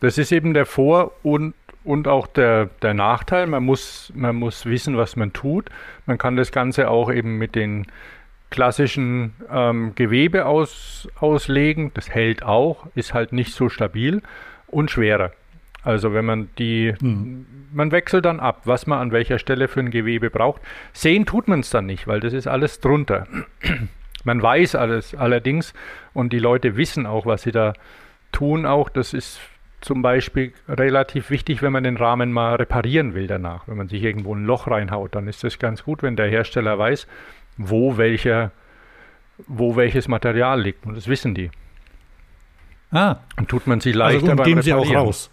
das ist eben der Vor- und und auch der, der Nachteil, man muss, man muss wissen, was man tut. Man kann das Ganze auch eben mit den klassischen ähm, Gewebe aus, auslegen. Das hält auch, ist halt nicht so stabil und schwerer. Also wenn man die, hm. Man wechselt dann ab, was man an welcher Stelle für ein Gewebe braucht. Sehen tut man es dann nicht, weil das ist alles drunter. [CLEARS THROAT] man weiß alles allerdings und die Leute wissen auch, was sie da tun auch. Das ist zum Beispiel relativ wichtig, wenn man den Rahmen mal reparieren will danach. Wenn man sich irgendwo ein Loch reinhaut, dann ist es ganz gut, wenn der Hersteller weiß, wo, welcher, wo welches Material liegt. Und das wissen die. Ah. Und tut man sie leichter also, und geben sie auch raus.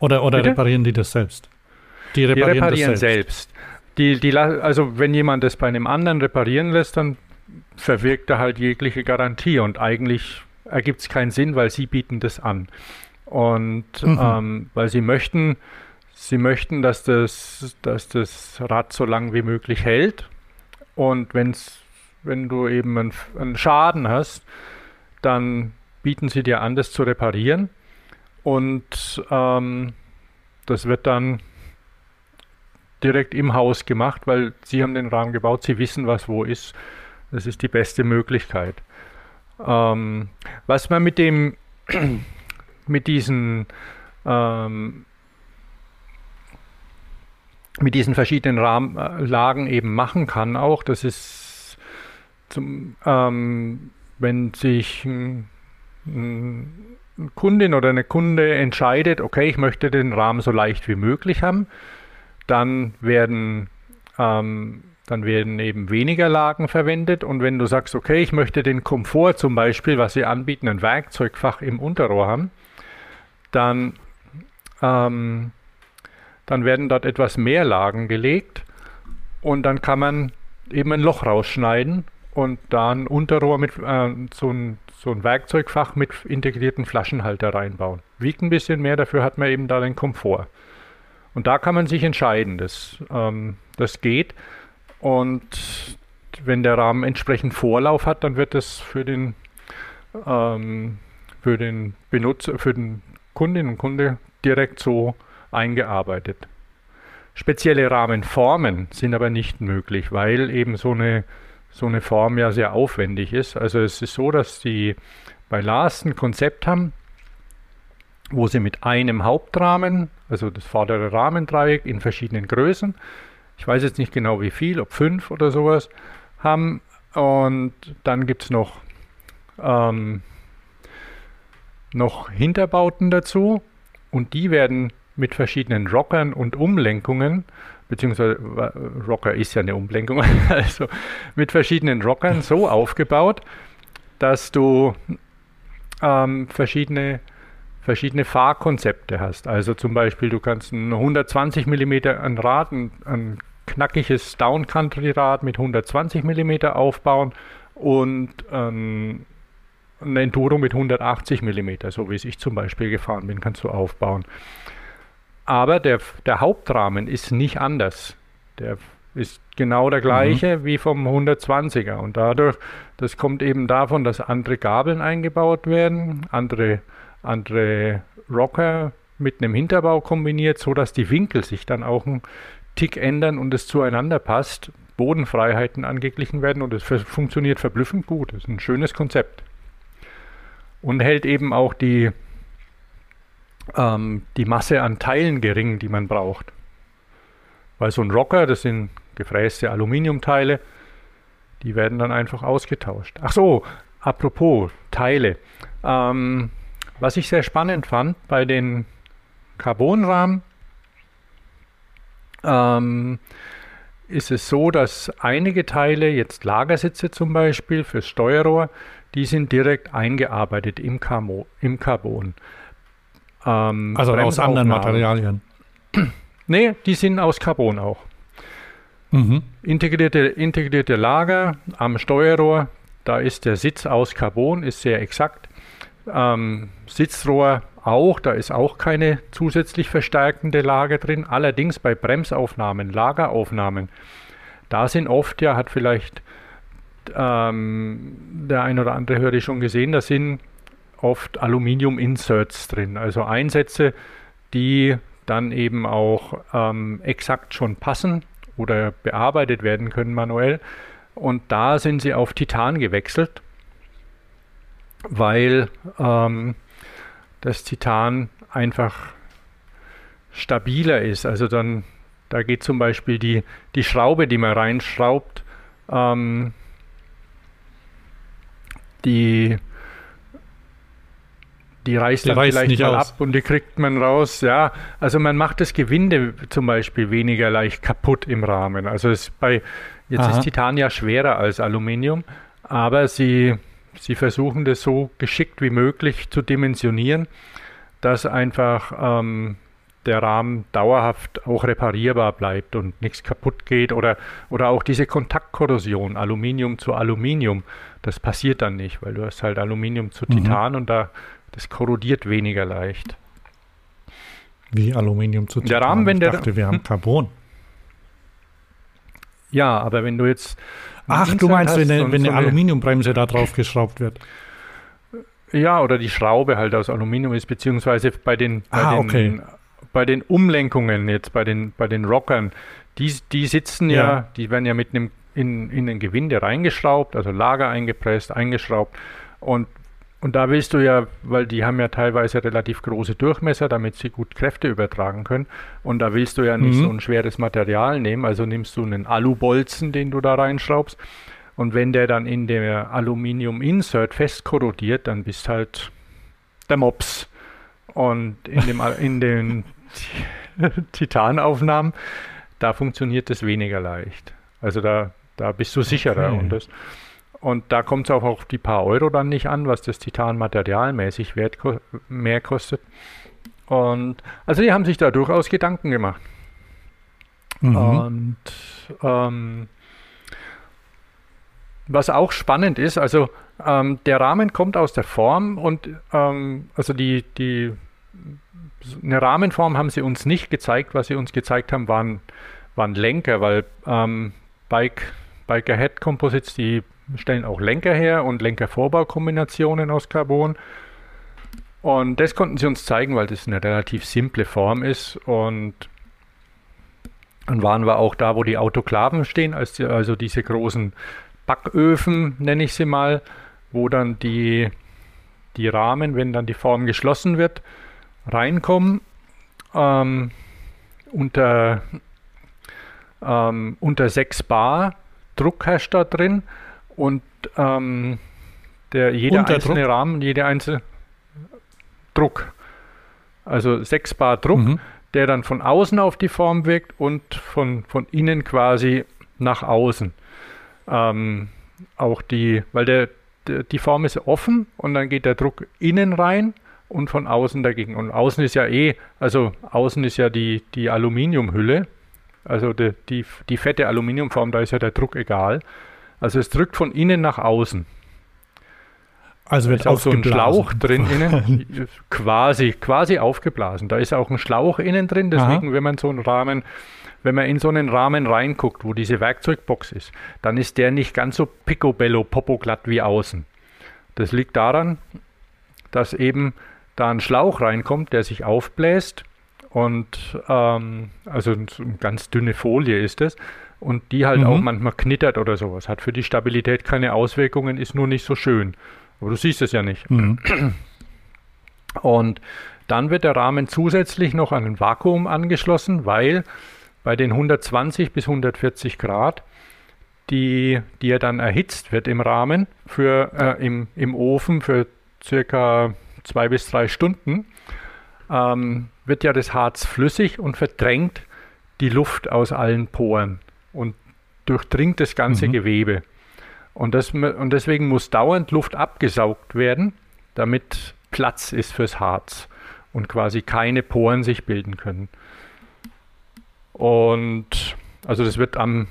Oder, oder reparieren die das selbst? Die reparieren, die reparieren selbst. selbst. Die, die, also wenn jemand das bei einem anderen reparieren lässt, dann verwirkt er halt jegliche Garantie und eigentlich ergibt es keinen Sinn, weil sie bieten das an. Und mhm. ähm, weil sie möchten, sie möchten, dass das, dass das Rad so lang wie möglich hält. Und wenn's, wenn du eben einen, einen Schaden hast, dann bieten sie dir an, das zu reparieren. Und ähm, das wird dann direkt im Haus gemacht, weil sie haben den Rahmen gebaut, sie wissen, was wo ist. Das ist die beste Möglichkeit. Ähm, was man mit dem, [CLEARS THROAT] mit diesen, ähm, mit diesen verschiedenen Rahmenlagen eben machen kann, auch, das ist zum, ähm, wenn sich ein, ein Kundin oder eine Kunde entscheidet, okay, ich möchte den Rahmen so leicht wie möglich haben, dann werden ähm, dann werden eben weniger Lagen verwendet. Und wenn du sagst, okay, ich möchte den Komfort zum Beispiel, was sie anbieten, ein Werkzeugfach im Unterrohr haben, dann, ähm, dann werden dort etwas mehr Lagen gelegt und dann kann man eben ein Loch rausschneiden und da ein Unterrohr mit äh, so, ein, so ein Werkzeugfach mit integrierten Flaschenhalter reinbauen. Wiegt ein bisschen mehr, dafür hat man eben da den Komfort. Und da kann man sich entscheiden. Das, ähm, das geht. Und wenn der Rahmen entsprechend Vorlauf hat, dann wird das für den, ähm, für den Benutzer, für den Kundinnen und Kunde direkt so eingearbeitet. Spezielle Rahmenformen sind aber nicht möglich, weil eben so eine, so eine Form ja sehr aufwendig ist. Also es ist so, dass die bei Lars ein Konzept haben, wo sie mit einem Hauptrahmen, also das vordere Rahmendreieck in verschiedenen Größen, ich weiß jetzt nicht genau wie viel, ob fünf oder sowas, haben. Und dann gibt es noch, ähm, noch Hinterbauten dazu und die werden mit verschiedenen Rockern und Umlenkungen, beziehungsweise Rocker ist ja eine Umlenkung, [LAUGHS] also mit verschiedenen Rockern so aufgebaut, dass du ähm, verschiedene verschiedene Fahrkonzepte hast. Also zum Beispiel, du kannst ein 120 mm ein Rad, ein, ein knackiges Downcountry-Rad mit 120 mm aufbauen und ähm, ein Enduro mit 180 mm, so wie es ich zum Beispiel gefahren bin, kannst du aufbauen. Aber der, der Hauptrahmen ist nicht anders. Der ist genau der gleiche mhm. wie vom 120er. Und dadurch, das kommt eben davon, dass andere Gabeln eingebaut werden, andere, andere Rocker mit einem Hinterbau kombiniert, sodass die Winkel sich dann auch ein Tick ändern und es zueinander passt, Bodenfreiheiten angeglichen werden und es funktioniert verblüffend gut. Das ist ein schönes Konzept. Und hält eben auch die, ähm, die Masse an Teilen gering, die man braucht. Weil so ein Rocker, das sind gefräste Aluminiumteile, die werden dann einfach ausgetauscht. Ach so, apropos Teile. Ähm, was ich sehr spannend fand bei den Carbonrahmen, ähm, ist es so, dass einige Teile, jetzt Lagersitze zum Beispiel fürs Steuerrohr, die sind direkt eingearbeitet im, Camo, im Carbon. Ähm, also aus anderen Materialien? nee, die sind aus Carbon auch. Mhm. Integrierte, integrierte Lager am Steuerrohr, da ist der Sitz aus Carbon, ist sehr exakt. Ähm, Sitzrohr auch, da ist auch keine zusätzlich verstärkende Lage drin. Allerdings bei Bremsaufnahmen, Lageraufnahmen, da sind oft, ja, hat vielleicht ähm, der ein oder andere Hörer schon gesehen, da sind oft Aluminium-Inserts drin, also Einsätze, die dann eben auch ähm, exakt schon passen oder bearbeitet werden können manuell. Und da sind sie auf Titan gewechselt, weil ähm, das Titan einfach stabiler ist. Also dann, da geht zum Beispiel die, die Schraube, die man reinschraubt, ähm, die, die reißt die dann reißt vielleicht mal aus. ab und die kriegt man raus. Ja, also man macht das Gewinde zum Beispiel weniger leicht kaputt im Rahmen. Also es bei jetzt Aha. ist Titan ja schwerer als Aluminium, aber sie sie versuchen das so geschickt wie möglich zu dimensionieren, dass einfach ähm, der Rahmen dauerhaft auch reparierbar bleibt und nichts kaputt geht oder, oder auch diese Kontaktkorrosion, Aluminium zu Aluminium, das passiert dann nicht, weil du hast halt Aluminium zu mhm. Titan mhm. und da das korrodiert weniger leicht. Wie Aluminium zu Titan? Der Rahmen, wenn ich der dachte, wir haben hm? Carbon. Ja, aber wenn du jetzt Ach, du meinst, wenn, eine, wenn eine Aluminiumbremse da drauf geschraubt wird? Ja, oder die Schraube halt aus Aluminium ist, beziehungsweise bei den, bei ah, den okay bei den Umlenkungen jetzt, bei den, bei den Rockern, die, die sitzen ja. ja die werden ja mit einem in, in ein Gewinde reingeschraubt, also Lager eingepresst, eingeschraubt. Und, und da willst du ja, weil die haben ja teilweise relativ große Durchmesser, damit sie gut Kräfte übertragen können. Und da willst du ja nicht mhm. so ein schweres Material nehmen, also nimmst du einen Alubolzen, den du da reinschraubst. Und wenn der dann in der Aluminium-Insert festkorrodiert, dann bist halt der Mops. Und in, dem, in den [LAUGHS] Titanaufnahmen, da funktioniert es weniger leicht. Also da, da bist du sicherer. Okay. Und, das, und da kommt es auch auf die paar Euro dann nicht an, was das Titan materialmäßig wert, mehr kostet. Und also die haben sich da durchaus Gedanken gemacht. Mhm. Und ähm, was auch spannend ist, also ähm, der Rahmen kommt aus der Form und ähm, also die, die eine Rahmenform haben sie uns nicht gezeigt. Was sie uns gezeigt haben, waren, waren Lenker, weil ähm, Bike, Biker Head Composites, die stellen auch Lenker her und Lenkervorbaukombinationen aus Carbon. Und das konnten sie uns zeigen, weil das eine relativ simple Form ist. Und dann waren wir auch da, wo die Autoklaven stehen, also diese großen Backöfen, nenne ich sie mal, wo dann die, die Rahmen, wenn dann die Form geschlossen wird, reinkommen. Ähm, unter, ähm, unter 6 Bar Druck herrscht da drin und ähm, der, jeder unter einzelne Druck? Rahmen, jeder einzelne Druck. Also 6 Bar Druck, mhm. der dann von außen auf die Form wirkt und von, von innen quasi nach außen. Ähm, auch die, weil der, der, die Form ist offen und dann geht der Druck innen rein und von außen dagegen. Und außen ist ja eh, also außen ist ja die, die Aluminiumhülle, also die, die, die fette Aluminiumform, da ist ja der Druck egal. Also es drückt von innen nach außen. Also wird auch so ein Schlauch drin innen, [LAUGHS] quasi, quasi aufgeblasen. Da ist auch ein Schlauch innen drin, deswegen, Aha. wenn man so einen Rahmen, wenn man in so einen Rahmen reinguckt, wo diese Werkzeugbox ist, dann ist der nicht ganz so picobello, popoglatt wie außen. Das liegt daran, dass eben da ein Schlauch reinkommt, der sich aufbläst und ähm, also eine ganz dünne Folie ist es und die halt mhm. auch manchmal knittert oder sowas. Hat für die Stabilität keine Auswirkungen, ist nur nicht so schön. Aber du siehst es ja nicht. Mhm. [CLEARS THROAT] Und dann wird der Rahmen zusätzlich noch an ein Vakuum angeschlossen, weil bei den 120 bis 140 Grad, die, die er dann erhitzt wird im Rahmen, für, äh, im, im Ofen für circa zwei bis drei Stunden, ähm, wird ja das Harz flüssig und verdrängt die Luft aus allen Poren und durchdringt das ganze mhm. Gewebe. Und, das, und deswegen muss dauernd Luft abgesaugt werden, damit Platz ist fürs Harz und quasi keine Poren sich bilden können. Und also das wird am,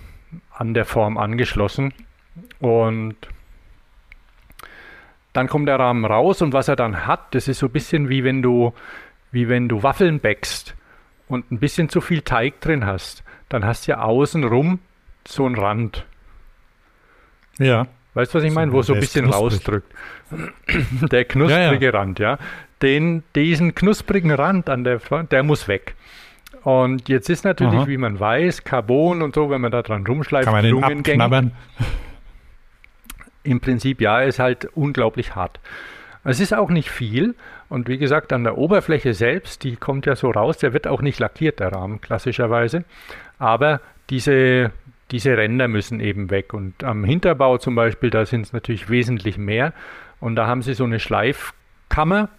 an der Form angeschlossen und dann kommt der Rahmen raus und was er dann hat, das ist so ein bisschen wie wenn du, wie wenn du Waffeln bäckst und ein bisschen zu viel Teig drin hast. Dann hast du ja außenrum so einen Rand. Ja. Weißt du, was ich meine? Wo so ein bisschen rausdrückt. [CLEARS THROAT] der knusprige ja, ja. Rand, ja. Den, diesen knusprigen Rand an der Front, der muss weg. Und jetzt ist natürlich, Aha. wie man weiß, Carbon und so, wenn man da dran rumschleift, Kann man den abknabbern? Im Prinzip ja, ist halt unglaublich hart. Es ist auch nicht viel und wie gesagt, an der Oberfläche selbst, die kommt ja so raus, der wird auch nicht lackiert, der Rahmen klassischerweise, aber diese, diese Ränder müssen eben weg und am Hinterbau zum Beispiel, da sind es natürlich wesentlich mehr und da haben sie so eine Schleifkammer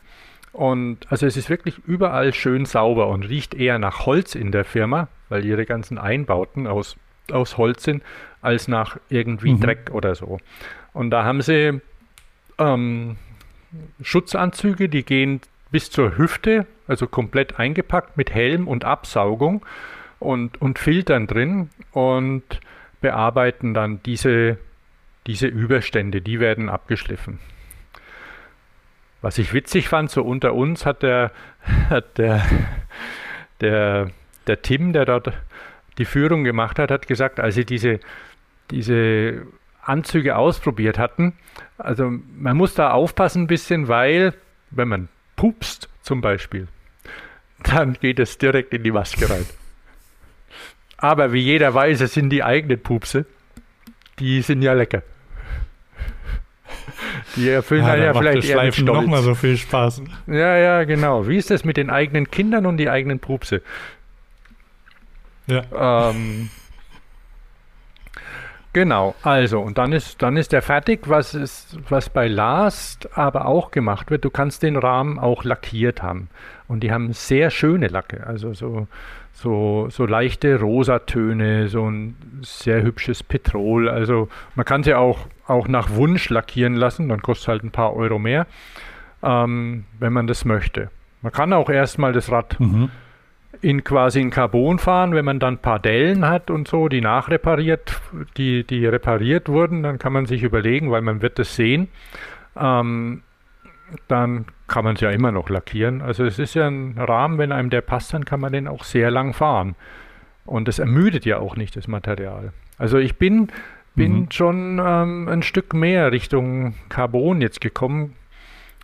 und also es ist wirklich überall schön sauber und riecht eher nach Holz in der Firma, weil ihre ganzen Einbauten aus, aus Holz sind, als nach irgendwie mhm. Dreck oder so. Und da haben sie ähm, Schutzanzüge, die gehen bis zur Hüfte, also komplett eingepackt mit Helm und Absaugung und, und Filtern drin und bearbeiten dann diese, diese Überstände, die werden abgeschliffen. Was ich witzig fand, so unter uns hat der, hat der, der, der Tim, der dort die Führung gemacht hat, hat gesagt, als sie diese, diese Anzüge ausprobiert hatten, also man muss da aufpassen ein bisschen, weil wenn man pupst zum Beispiel, dann geht es direkt in die Maske rein. Aber wie jeder weiß, es sind die eigenen Pupse. Die sind ja lecker. Die erfüllen ja, ja vielleicht eher mit Stolz. noch mal so viel Spaß. Ja, ja, genau. Wie ist das mit den eigenen Kindern und die eigenen Pupse? Ja. Ähm, genau, also, und dann ist, dann ist der fertig, was, ist, was bei Last aber auch gemacht wird. Du kannst den Rahmen auch lackiert haben. Und die haben sehr schöne Lacke, also so, so, so leichte Rosatöne, so ein sehr hübsches Petrol. Also man kann sie auch, auch nach Wunsch lackieren lassen, dann kostet es halt ein paar Euro mehr, ähm, wenn man das möchte. Man kann auch erstmal das Rad mhm in quasi in Carbon fahren, wenn man dann ein paar Dellen hat und so, die nachrepariert, die, die repariert wurden, dann kann man sich überlegen, weil man wird das sehen, ähm, dann kann man es ja immer noch lackieren. Also es ist ja ein Rahmen, wenn einem der passt, dann kann man den auch sehr lang fahren. Und es ermüdet ja auch nicht das Material. Also ich bin, bin mhm. schon ähm, ein Stück mehr Richtung Carbon jetzt gekommen,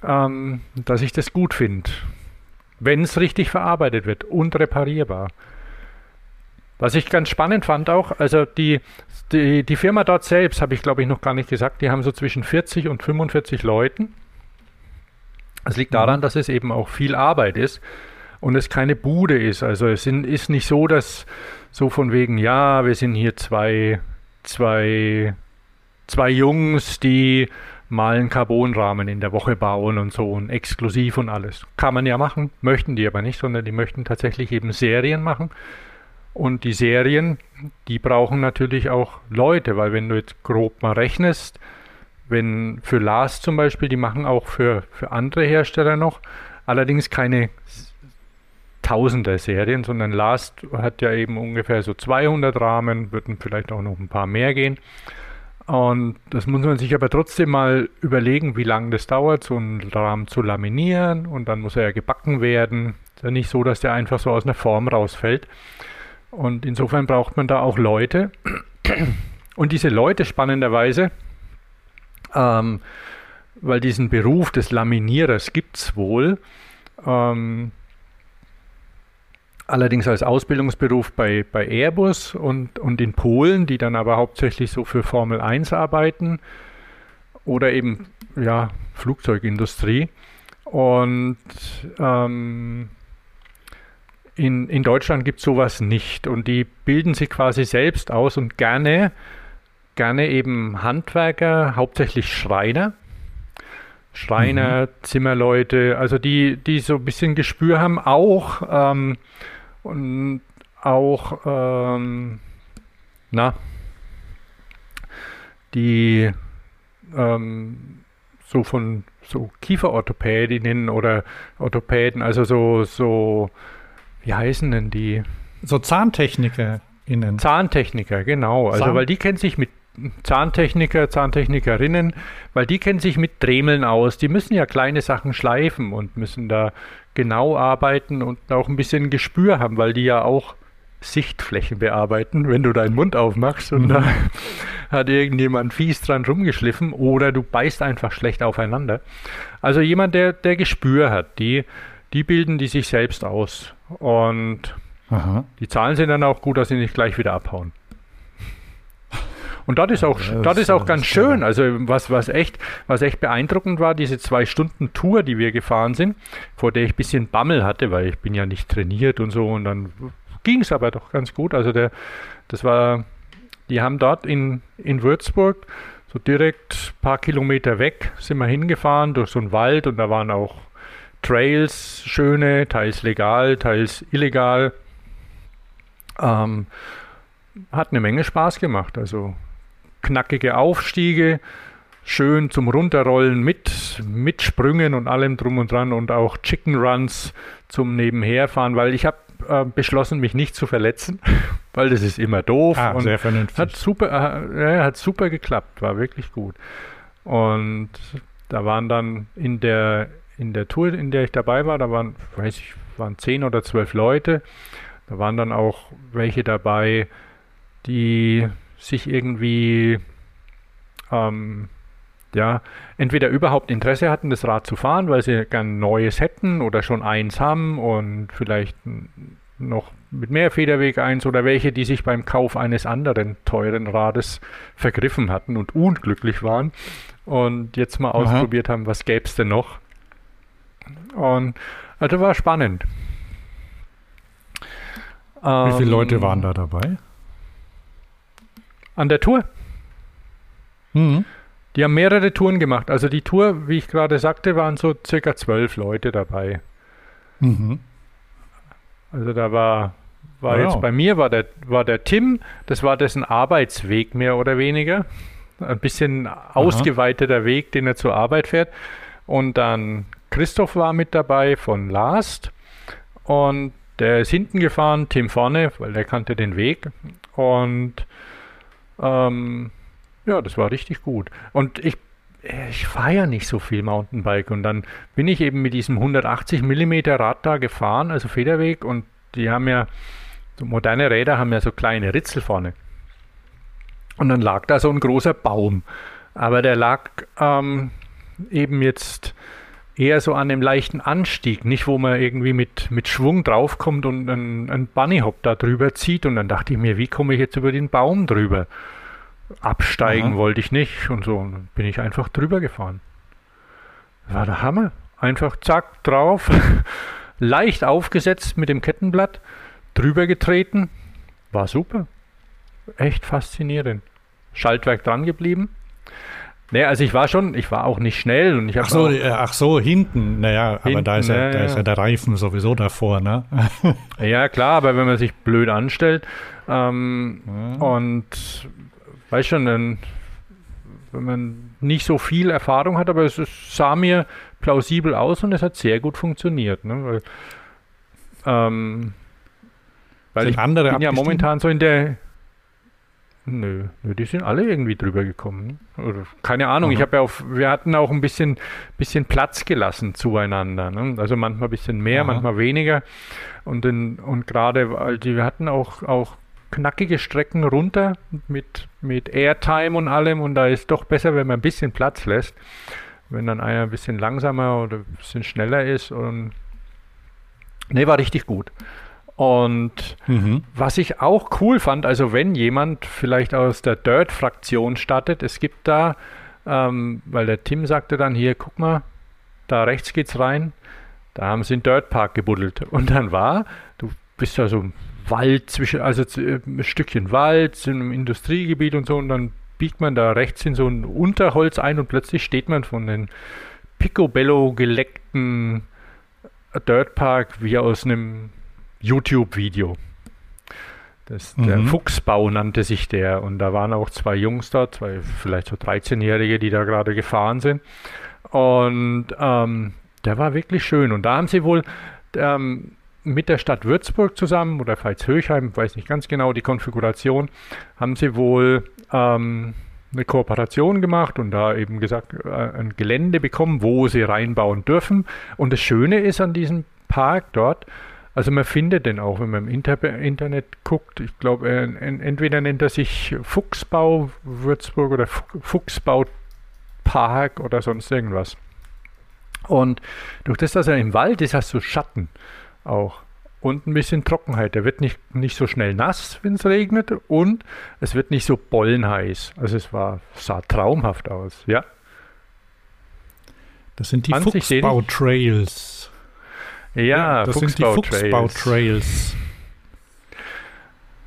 ähm, dass ich das gut finde wenn es richtig verarbeitet wird und reparierbar. Was ich ganz spannend fand auch, also die, die, die Firma dort selbst, habe ich glaube ich noch gar nicht gesagt, die haben so zwischen 40 und 45 Leuten. Das liegt daran, mhm. dass es eben auch viel Arbeit ist und es keine Bude ist. Also es ist nicht so, dass so von wegen, ja, wir sind hier zwei, zwei, zwei Jungs, die mal einen Carbonrahmen in der Woche bauen und so und exklusiv und alles. Kann man ja machen, möchten die aber nicht, sondern die möchten tatsächlich eben Serien machen. Und die Serien, die brauchen natürlich auch Leute, weil wenn du jetzt grob mal rechnest, wenn für Last zum Beispiel, die machen auch für, für andere Hersteller noch, allerdings keine Tausender Serien, sondern Last hat ja eben ungefähr so 200 Rahmen, würden vielleicht auch noch ein paar mehr gehen. Und das muss man sich aber trotzdem mal überlegen, wie lange das dauert, so einen Rahmen zu laminieren und dann muss er ja gebacken werden. Ist ja nicht so, dass der einfach so aus einer Form rausfällt. Und insofern braucht man da auch Leute. Und diese Leute spannenderweise, ähm, weil diesen Beruf des Laminierers gibt es wohl, ähm, allerdings als Ausbildungsberuf bei, bei Airbus und, und in Polen, die dann aber hauptsächlich so für Formel 1 arbeiten oder eben ja, Flugzeugindustrie. Und ähm, in, in Deutschland gibt es sowas nicht und die bilden sich quasi selbst aus und gerne, gerne eben Handwerker, hauptsächlich Schreiner. Schreiner, mhm. Zimmerleute, also die, die so ein bisschen Gespür haben, auch ähm, und auch, ähm, na, die ähm, so von so Kieferorthopädinnen oder Orthopäden, also so, so, wie heißen denn die? So ZahntechnikerInnen. Zahntechniker, genau. Also, Zahn weil die kennen sich mit Zahntechniker, Zahntechnikerinnen, weil die kennen sich mit Dremeln aus. Die müssen ja kleine Sachen schleifen und müssen da genau arbeiten und auch ein bisschen Gespür haben, weil die ja auch Sichtflächen bearbeiten, wenn du deinen Mund aufmachst und mhm. da [LAUGHS] hat irgendjemand fies dran rumgeschliffen oder du beißt einfach schlecht aufeinander. Also jemand, der, der Gespür hat, die, die bilden die sich selbst aus. Und Aha. die Zahlen sind dann auch gut, dass sie nicht gleich wieder abhauen. Und dort ist auch, ja, dort ist auch ganz schön. Also was, was echt, was echt beeindruckend war, diese zwei Stunden Tour, die wir gefahren sind, vor der ich ein bisschen Bammel hatte, weil ich bin ja nicht trainiert und so. Und dann ging es aber doch ganz gut. Also der, das war, die haben dort in, in Würzburg so direkt ein paar Kilometer weg sind wir hingefahren durch so einen Wald und da waren auch Trails, schöne, teils legal, teils illegal. Ähm, hat eine Menge Spaß gemacht. Also knackige Aufstiege, schön zum Runterrollen mit, mit Sprüngen und allem drum und dran und auch Chicken Runs zum Nebenherfahren, weil ich habe äh, beschlossen, mich nicht zu verletzen, [LAUGHS] weil das ist immer doof. Ah, und sehr vernünftig. Hat super, äh, hat super geklappt, war wirklich gut. Und da waren dann in der, in der Tour, in der ich dabei war, da waren, weiß ich, waren zehn oder zwölf Leute. Da waren dann auch welche dabei, die sich irgendwie ähm, ja, entweder überhaupt Interesse hatten, das Rad zu fahren, weil sie gern Neues hätten oder schon eins haben und vielleicht noch mit mehr Federweg eins oder welche, die sich beim Kauf eines anderen teuren Rades vergriffen hatten und unglücklich waren und jetzt mal Aha. ausprobiert haben, was gäbe es denn noch. Und also war spannend. Wie viele Ähm, Leute waren da dabei? An der Tour. Mhm. Die haben mehrere Touren gemacht. Also die Tour, wie ich gerade sagte, waren so circa zwölf Leute dabei. Mhm. Also da war, war Ja. jetzt bei mir war der, war der Tim, das war dessen Arbeitsweg mehr oder weniger. Ein bisschen ausgeweiteter Weg, den er zur Arbeit fährt. Und dann Christoph war mit dabei von Last. Und der ist hinten gefahren, Tim vorne, weil der kannte den Weg. Und ähm, ja, das war richtig gut. Und ich, ich fahre ja nicht so viel Mountainbike. Und dann bin ich eben mit diesem 180 mm Rad da gefahren, also Federweg. Und die haben ja, so moderne Räder haben ja so kleine Ritzel vorne. Und dann lag da so ein großer Baum. Aber der lag ähm, eben jetzt eher so an dem leichten Anstieg, nicht wo man irgendwie mit, mit Schwung draufkommt und einen, einen Bunnyhop da drüber zieht. Und dann dachte ich mir, wie komme ich jetzt über den Baum drüber? Absteigen Aha. wollte ich nicht und so. Und dann bin ich einfach drüber gefahren. War der Hammer. Einfach zack, drauf, [LAUGHS] leicht aufgesetzt mit dem Kettenblatt, drüber getreten. War super. Echt faszinierend. Schaltwerk dran geblieben. Nee, also ich war schon, ich war auch nicht schnell und ich habe Ach so, äh, ach so, hinten. Naja, aber da ist, ja, Hinten, da ja, ist ja. ja der Reifen sowieso davor, ne? [LAUGHS] Ja, klar, aber wenn man sich blöd anstellt ähm, und weiß schon, dann, wenn man nicht so viel Erfahrung hat, aber es, es sah mir plausibel aus und es hat sehr gut funktioniert. Ne? Weil, ähm, weil Sind ich andere bin ja momentan so in der. Nö, nö, die sind alle irgendwie drüber gekommen. ne? Oder, keine Ahnung, ich Aha. habe ja auf, wir hatten auch ein bisschen, bisschen Platz gelassen zueinander. Ne? Also manchmal ein bisschen mehr, Aha. manchmal weniger. Und, in, und gerade, die, wir hatten auch, auch knackige Strecken runter mit, mit Airtime und allem. Und da ist doch besser, wenn man ein bisschen Platz lässt. Wenn dann einer ein bisschen langsamer oder ein bisschen schneller ist. Und nee, war richtig gut. Und Mhm. was ich auch cool fand, also wenn jemand vielleicht aus der Dirt-Fraktion startet, es gibt da, ähm, weil der Tim sagte dann hier, guck mal, da rechts geht's rein, da haben sie einen Dirtpark gebuddelt. [LAUGHS] Und dann war, du bist ja so im Wald zwischen, also äh, ein Stückchen Wald, in einem Industriegebiet und so, und dann biegt man da rechts in so ein Unterholz ein und plötzlich steht man von den Picobello geleckten Dirtpark wie aus einem YouTube-Video. Das, Der Mhm. Fuchsbau nannte sich der und da waren auch zwei Jungs da, zwei vielleicht so 13-Jährige, die da gerade gefahren sind. Und ähm, der war wirklich schön. Und da haben sie wohl ähm, mit der Stadt Würzburg zusammen oder Veitshöchheim, weiß nicht ganz genau die Konfiguration, haben sie wohl ähm, eine Kooperation gemacht und da eben gesagt, äh, ein Gelände bekommen, wo sie reinbauen dürfen. Und das Schöne ist an diesem Park dort, also man findet den auch, wenn man im Inter Internet guckt. Ich glaube, äh, en- entweder nennt er sich Fuchsbau Würzburg oder Fu- Fuchsbau Park oder sonst irgendwas. Und durch das, dass er im Wald ist, hast du Schatten auch. Und ein bisschen Trockenheit. Der wird nicht, nicht so schnell nass, wenn es regnet. Und es wird nicht so bollenheiß. Also es war, sah traumhaft aus. Ja. Das sind die. Fuchsbau-Trails. Ja, das sind die Fuchsbau-Trails.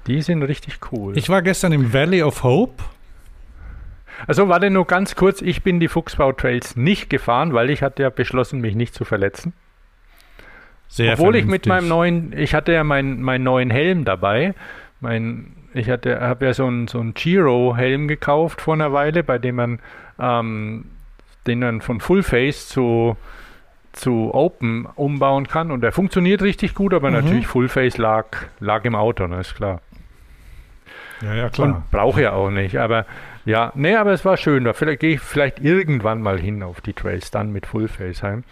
Die sind richtig cool. Ich war gestern im Valley of Hope. Also warte nur ganz kurz, ich bin die Fuchsbau-Trails nicht gefahren, weil ich hatte ja beschlossen, mich nicht zu verletzen. Sehr Obwohl ich mit vernünftig. meinem neuen, ich hatte ja meinen meinen neuen Helm dabei, Mein, ich hatte, habe ja so einen so einen Giro-Helm gekauft vor einer Weile, bei dem man ähm, den dann von Full Face zu zu Open umbauen kann und der funktioniert richtig gut, aber mhm. natürlich Full Face lag, lag im Auto, ne, ist klar. Ja, ja, klar. Und brauche ja auch nicht, aber ja, nee, aber es war schön. Da vielleicht gehe ich vielleicht irgendwann mal hin auf die Trails, dann mit Full Face heim.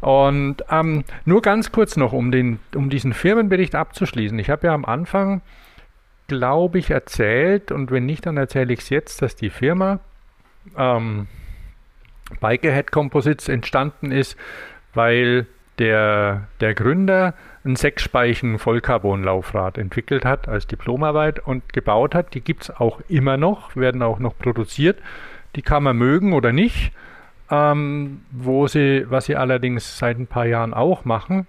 Und ähm, nur ganz kurz noch, um, den, um diesen Firmenbericht abzuschließen. Ich habe ja am Anfang, glaube ich, erzählt, und wenn nicht, dann erzähle ich es jetzt, dass die Firma ähm, Bikehead Composites entstanden ist, weil der, der Gründer ein Sechsspeichen Vollcarbon-Laufrad entwickelt hat als Diplomarbeit und gebaut hat. Die gibt es auch immer noch, werden auch noch produziert. Die kann man mögen oder nicht. Ähm, wo sie, was sie allerdings seit ein paar Jahren auch machen,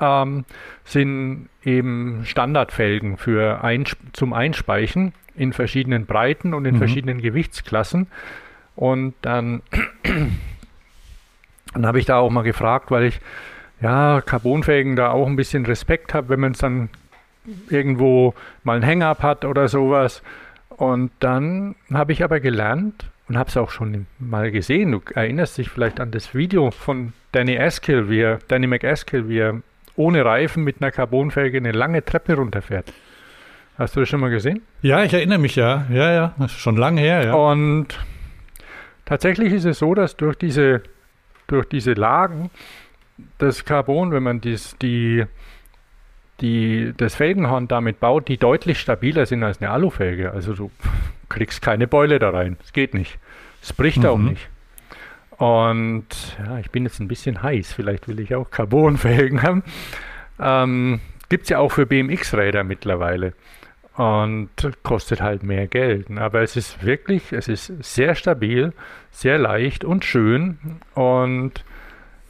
ähm, sind eben Standardfelgen für ein, zum Einspeichen in verschiedenen Breiten und in mhm. verschiedenen Gewichtsklassen. Und dann, dann habe ich da auch mal gefragt, weil ich ja Carbonfelgen da auch ein bisschen Respekt habe, wenn man es dann irgendwo mal ein Hang-up hat oder sowas. Und dann habe ich aber gelernt, und habe es auch schon mal gesehen. Du erinnerst dich vielleicht an das Video von Danny Askill, wie er, Danny McAskill, wie er ohne Reifen mit einer Carbonfelge eine lange Treppe runterfährt. Hast du das schon mal gesehen? Ja, ich erinnere mich ja. Ja, ja, das ist schon lange her, ja. Und tatsächlich ist es so, dass durch diese, durch diese Lagen das Carbon, wenn man dies, die, die, das Felgenhorn damit baut, die deutlich stabiler sind als eine Alufelge. Also du [LAUGHS] kriegst keine Beule da rein. Es geht nicht. Es bricht mhm. auch nicht. Und ja, ich bin jetzt ein bisschen heiß. Vielleicht will ich auch Carbonfelgen haben. Ähm, Gibt es ja auch für BMX-Räder mittlerweile. Und kostet halt mehr Geld. Aber es ist wirklich, es ist sehr stabil, sehr leicht und schön. Und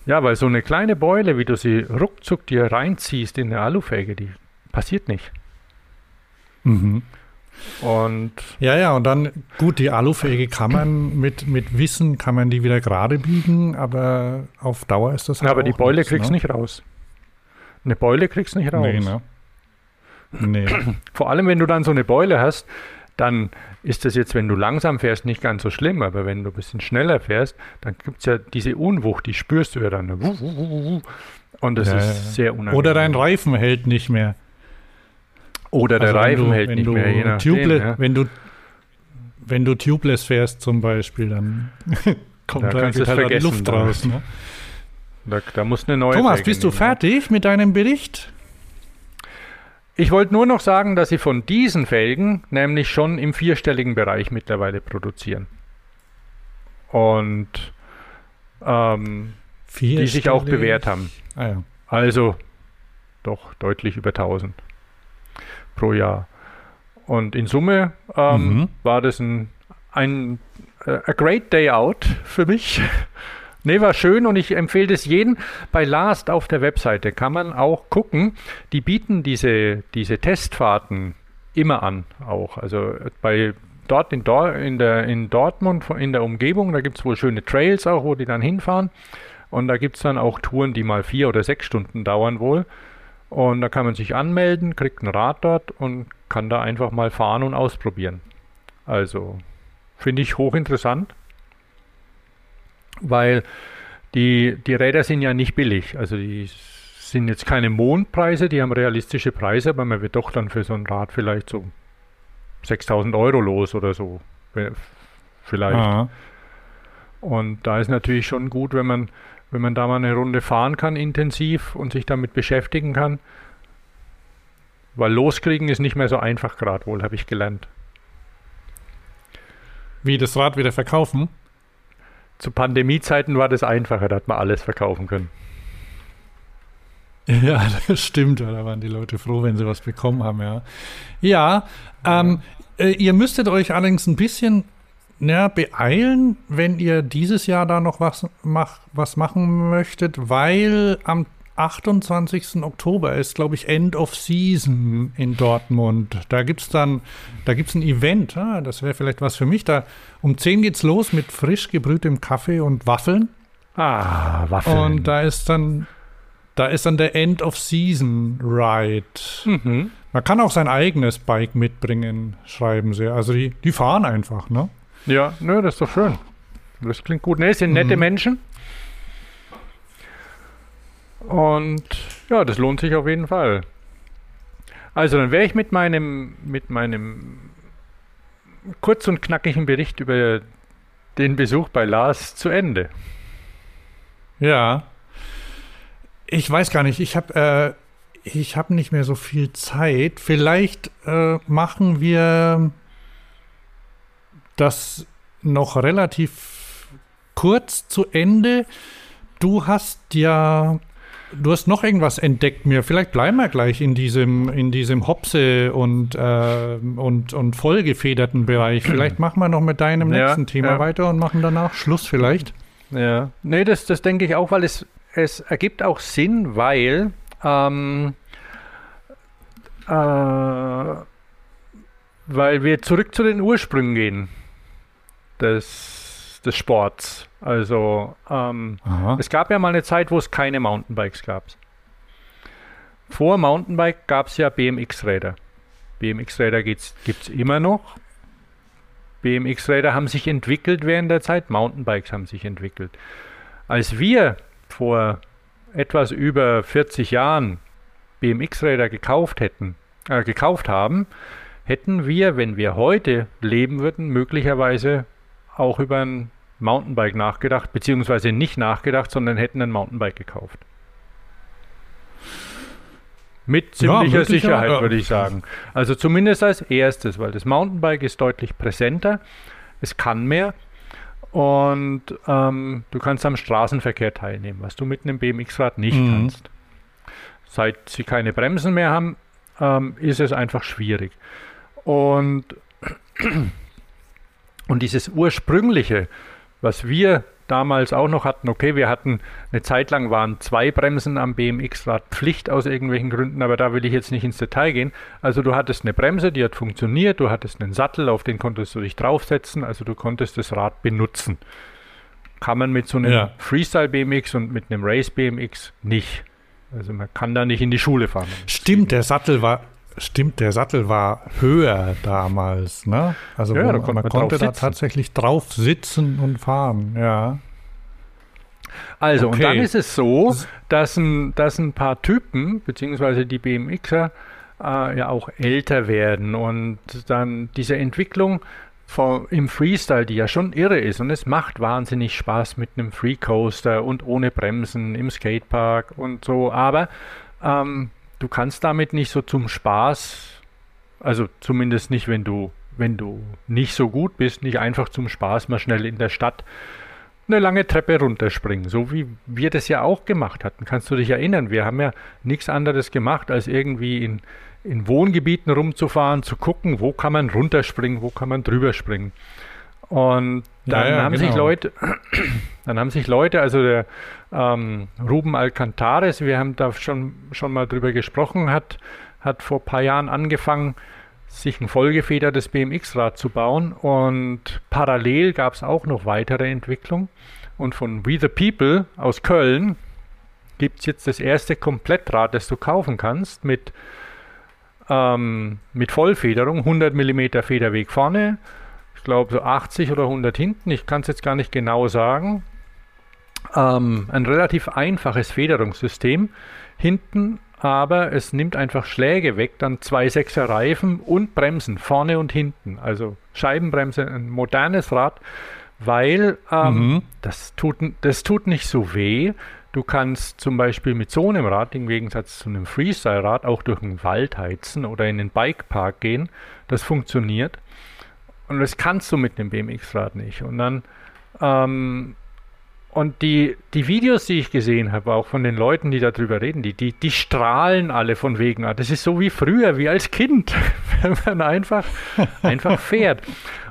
ja, weil so eine kleine Beule, wie du sie ruckzuck dir reinziehst in eine Alufelge, die passiert nicht. Mhm. Und ja, ja, und dann, gut, die Alufelge kann man mit, mit Wissen, kann man die wieder gerade biegen, aber auf Dauer ist das halt ja, Aber die Beule nichts, kriegst ne? nicht raus. Eine Beule kriegst du nicht raus. Nee, ne? Nee. Vor allem, wenn du dann so eine Beule hast, dann ist das jetzt, wenn du langsam fährst, nicht ganz so schlimm, aber wenn du ein bisschen schneller fährst, dann gibt es ja diese Unwucht, die spürst du ja dann. Und das ja, ist sehr unangenehm. Oder dein Reifen hält nicht mehr. Oder der also Reifen du, hält nicht mehr, je nachdem, ja. Wenn du wenn du tubeless fährst zum Beispiel, dann [LAUGHS] kommt da, da halt die Luft raus. Ne? Da, da, muss eine neue Thomas, bist du fertig mit deinem Bericht? Ich wollte nur noch sagen, dass sie von diesen Felgen nämlich schon im vierstelligen Bereich mittlerweile produzieren. Und ähm, die sich auch bewährt haben. Ah, ja. Also doch deutlich über 1000 pro Jahr. Und in Summe ähm, mhm. war das ein, ein äh, a great day out für mich. Nee, war schön und ich empfehle das jedem. Bei Last auf der Webseite kann man auch gucken. Die bieten diese, diese Testfahrten immer an, auch. Also bei dort in, Dor in, der, in Dortmund, in der Umgebung, da gibt es wohl schöne Trails auch, wo die dann hinfahren. Und da gibt es dann auch Touren, die mal vier oder sechs Stunden dauern wohl. Und da kann man sich anmelden, kriegt ein Rad dort und kann da einfach mal fahren und ausprobieren. Also finde ich hochinteressant weil die, die Räder sind ja nicht billig. Also die sind jetzt keine Mondpreise, die haben realistische Preise, aber man wird doch dann für so ein Rad vielleicht so 6000 Euro los oder so. Vielleicht. Aha. Und da ist natürlich schon gut, wenn man, wenn man da mal eine Runde fahren kann intensiv und sich damit beschäftigen kann. Weil loskriegen ist nicht mehr so einfach gerade wohl, habe ich gelernt. Wie das Rad wieder verkaufen? Zu Pandemiezeiten war das einfacher, da hat man alles verkaufen können. [LAUGHS] Ja, das stimmt. Da waren die Leute froh, wenn sie was bekommen haben, ja. Ja, ähm, äh, ihr müsstet euch allerdings ein bisschen ja, beeilen, wenn ihr dieses Jahr da noch was, mach, was machen möchtet, weil am 28. Oktober ist, glaube ich, End of Season in Dortmund. Da gibt es dann, da gibt es ein Event, ah, das wäre vielleicht was für mich. Da um 10 geht's los mit frisch gebrühtem Kaffee und Waffeln. Ah, Waffeln. Und da ist dann, Da ist dann der End of Season Ride. Mhm. Man kann auch sein eigenes Bike mitbringen, schreiben sie. Also die, die fahren einfach, ne? Ja, nö, das ist doch schön. Das klingt gut. Ne, es sind nette Mhm. Menschen. Und ja, das lohnt sich auf jeden Fall. Also, dann wäre ich mit meinem, mit meinem kurz und knackigen Bericht über den Besuch bei Lars zu Ende. Ja. Ich weiß gar nicht, ich habe äh, habe nicht mehr so viel Zeit. Vielleicht äh, machen wir das noch relativ kurz zu Ende. Du hast ja du hast noch irgendwas entdeckt mir. Vielleicht bleiben wir gleich in diesem in diesem Hopse und äh, und und vollgefederten Bereich. Vielleicht machen wir noch mit deinem Ja, nächsten Thema ja. weiter und machen danach Schluss vielleicht. Ja. Nee, das, das denke ich auch, weil es, es ergibt auch Sinn, weil ähm, äh, weil wir zurück zu den Ursprüngen gehen des, des Sports. Also ähm, es gab ja mal eine Zeit, wo es keine Mountainbikes gab. Vor Mountainbike gab es ja BMX-Räder. BMX-Räder gibt es immer noch. BMX-Räder haben sich entwickelt während der Zeit, Mountainbikes haben sich entwickelt. Als wir vor etwas über 40 Jahren BMX-Räder gekauft hätten, äh, gekauft haben, hätten wir, wenn wir heute leben würden, möglicherweise auch über ein Mountainbike nachgedacht, beziehungsweise nicht nachgedacht, sondern hätten ein Mountainbike gekauft. Mit Ja, ziemlicher möglicher- Sicherheit, ja. würde ich sagen. Also zumindest als erstes, weil das Mountainbike ist deutlich präsenter, es kann mehr und ähm, du kannst am Straßenverkehr teilnehmen, was du mit einem BMX-Rad nicht Mhm. kannst. Seit sie keine Bremsen mehr haben, ähm, ist es einfach schwierig. Und, [CLEARS THROAT] und dieses ursprüngliche, was wir damals auch noch hatten, okay, wir hatten eine Zeit lang waren zwei Bremsen am BMX-Rad Pflicht aus irgendwelchen Gründen, aber da will ich jetzt nicht ins Detail gehen. Also du hattest eine Bremse, die hat funktioniert, du hattest einen Sattel, auf den konntest du dich draufsetzen, also du konntest das Rad benutzen. Kann man mit so einem Ja. Freestyle BMX und mit einem Race BMX nicht. Also man kann da nicht in die Schule fahren. Stimmt, der Sattel war stimmt, der Sattel war höher damals, ne? Also Ja, man, konnte man man konnte da sitzen. tatsächlich drauf sitzen und fahren, ja. Also, und Okay. dann ist es so, dass ein, dass ein paar Typen, beziehungsweise die BMXer, äh, ja auch älter werden und dann diese Entwicklung von, im Freestyle, die ja schon irre ist und es macht wahnsinnig Spaß mit einem Free Coaster und ohne Bremsen im Skatepark und so, aber ähm, du kannst damit nicht so zum Spaß, also zumindest nicht, wenn du, wenn du nicht so gut bist, nicht einfach zum Spaß mal schnell in der Stadt eine lange Treppe runterspringen, so wie wir das ja auch gemacht hatten. Kannst du dich erinnern? Wir haben ja nichts anderes gemacht, als irgendwie in, in Wohngebieten rumzufahren, zu gucken, wo kann man runterspringen, wo kann man drüber springen. Und Ja, dann ja, haben sich genau. Leute, [CLEARS THROAT] dann haben sich Leute, also der ähm, Ruben Alcantares, wir haben da schon, schon mal drüber gesprochen, hat, hat vor ein paar Jahren angefangen, sich ein vollgefedertes BMX-Rad zu bauen und parallel gab es auch noch weitere Entwicklung. Und von We the People aus Köln gibt es jetzt das erste Komplettrad, das du kaufen kannst mit, ähm, mit Vollfederung, 100 mm Federweg vorne, glaube so 80 oder 100 hinten, ich kann es jetzt gar nicht genau sagen. Ähm, ein relativ einfaches Federungssystem hinten, aber es nimmt einfach Schläge weg, dann zwei Sechser Reifen und Bremsen vorne und hinten, also Scheibenbremse, ein modernes Rad, weil ähm, Mhm. das, tut, das tut nicht so weh. Du kannst zum Beispiel mit so einem Rad, im Gegensatz zu einem Freestyle-Rad, auch durch den Wald heizen oder in den Bikepark gehen. Das funktioniert. Und das kannst du mit einem BMX-Rad nicht. Und dann, ähm, und die, die Videos, die ich gesehen habe, auch von den Leuten, die darüber reden, die, die, die strahlen alle von wegen. ah, Das ist so wie früher, wie als Kind, [LAUGHS] wenn man einfach, einfach fährt.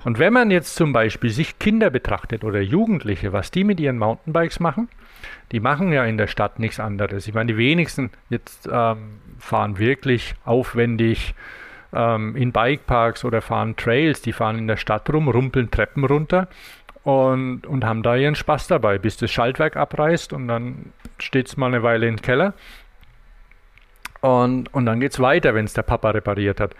Und wenn man jetzt zum Beispiel sich Kinder betrachtet oder Jugendliche, was die mit ihren Mountainbikes machen, die machen ja in der Stadt nichts anderes. Ich meine, die wenigsten jetzt ähm, fahren wirklich aufwendig ähm, in Bikeparks oder fahren Trails. Die fahren in der Stadt rum, rumpeln Treppen runter und, und haben da ihren Spaß dabei, bis das Schaltwerk abreißt und dann steht es mal eine Weile im Keller. Und, und dann geht es weiter, wenn es der Papa repariert hat.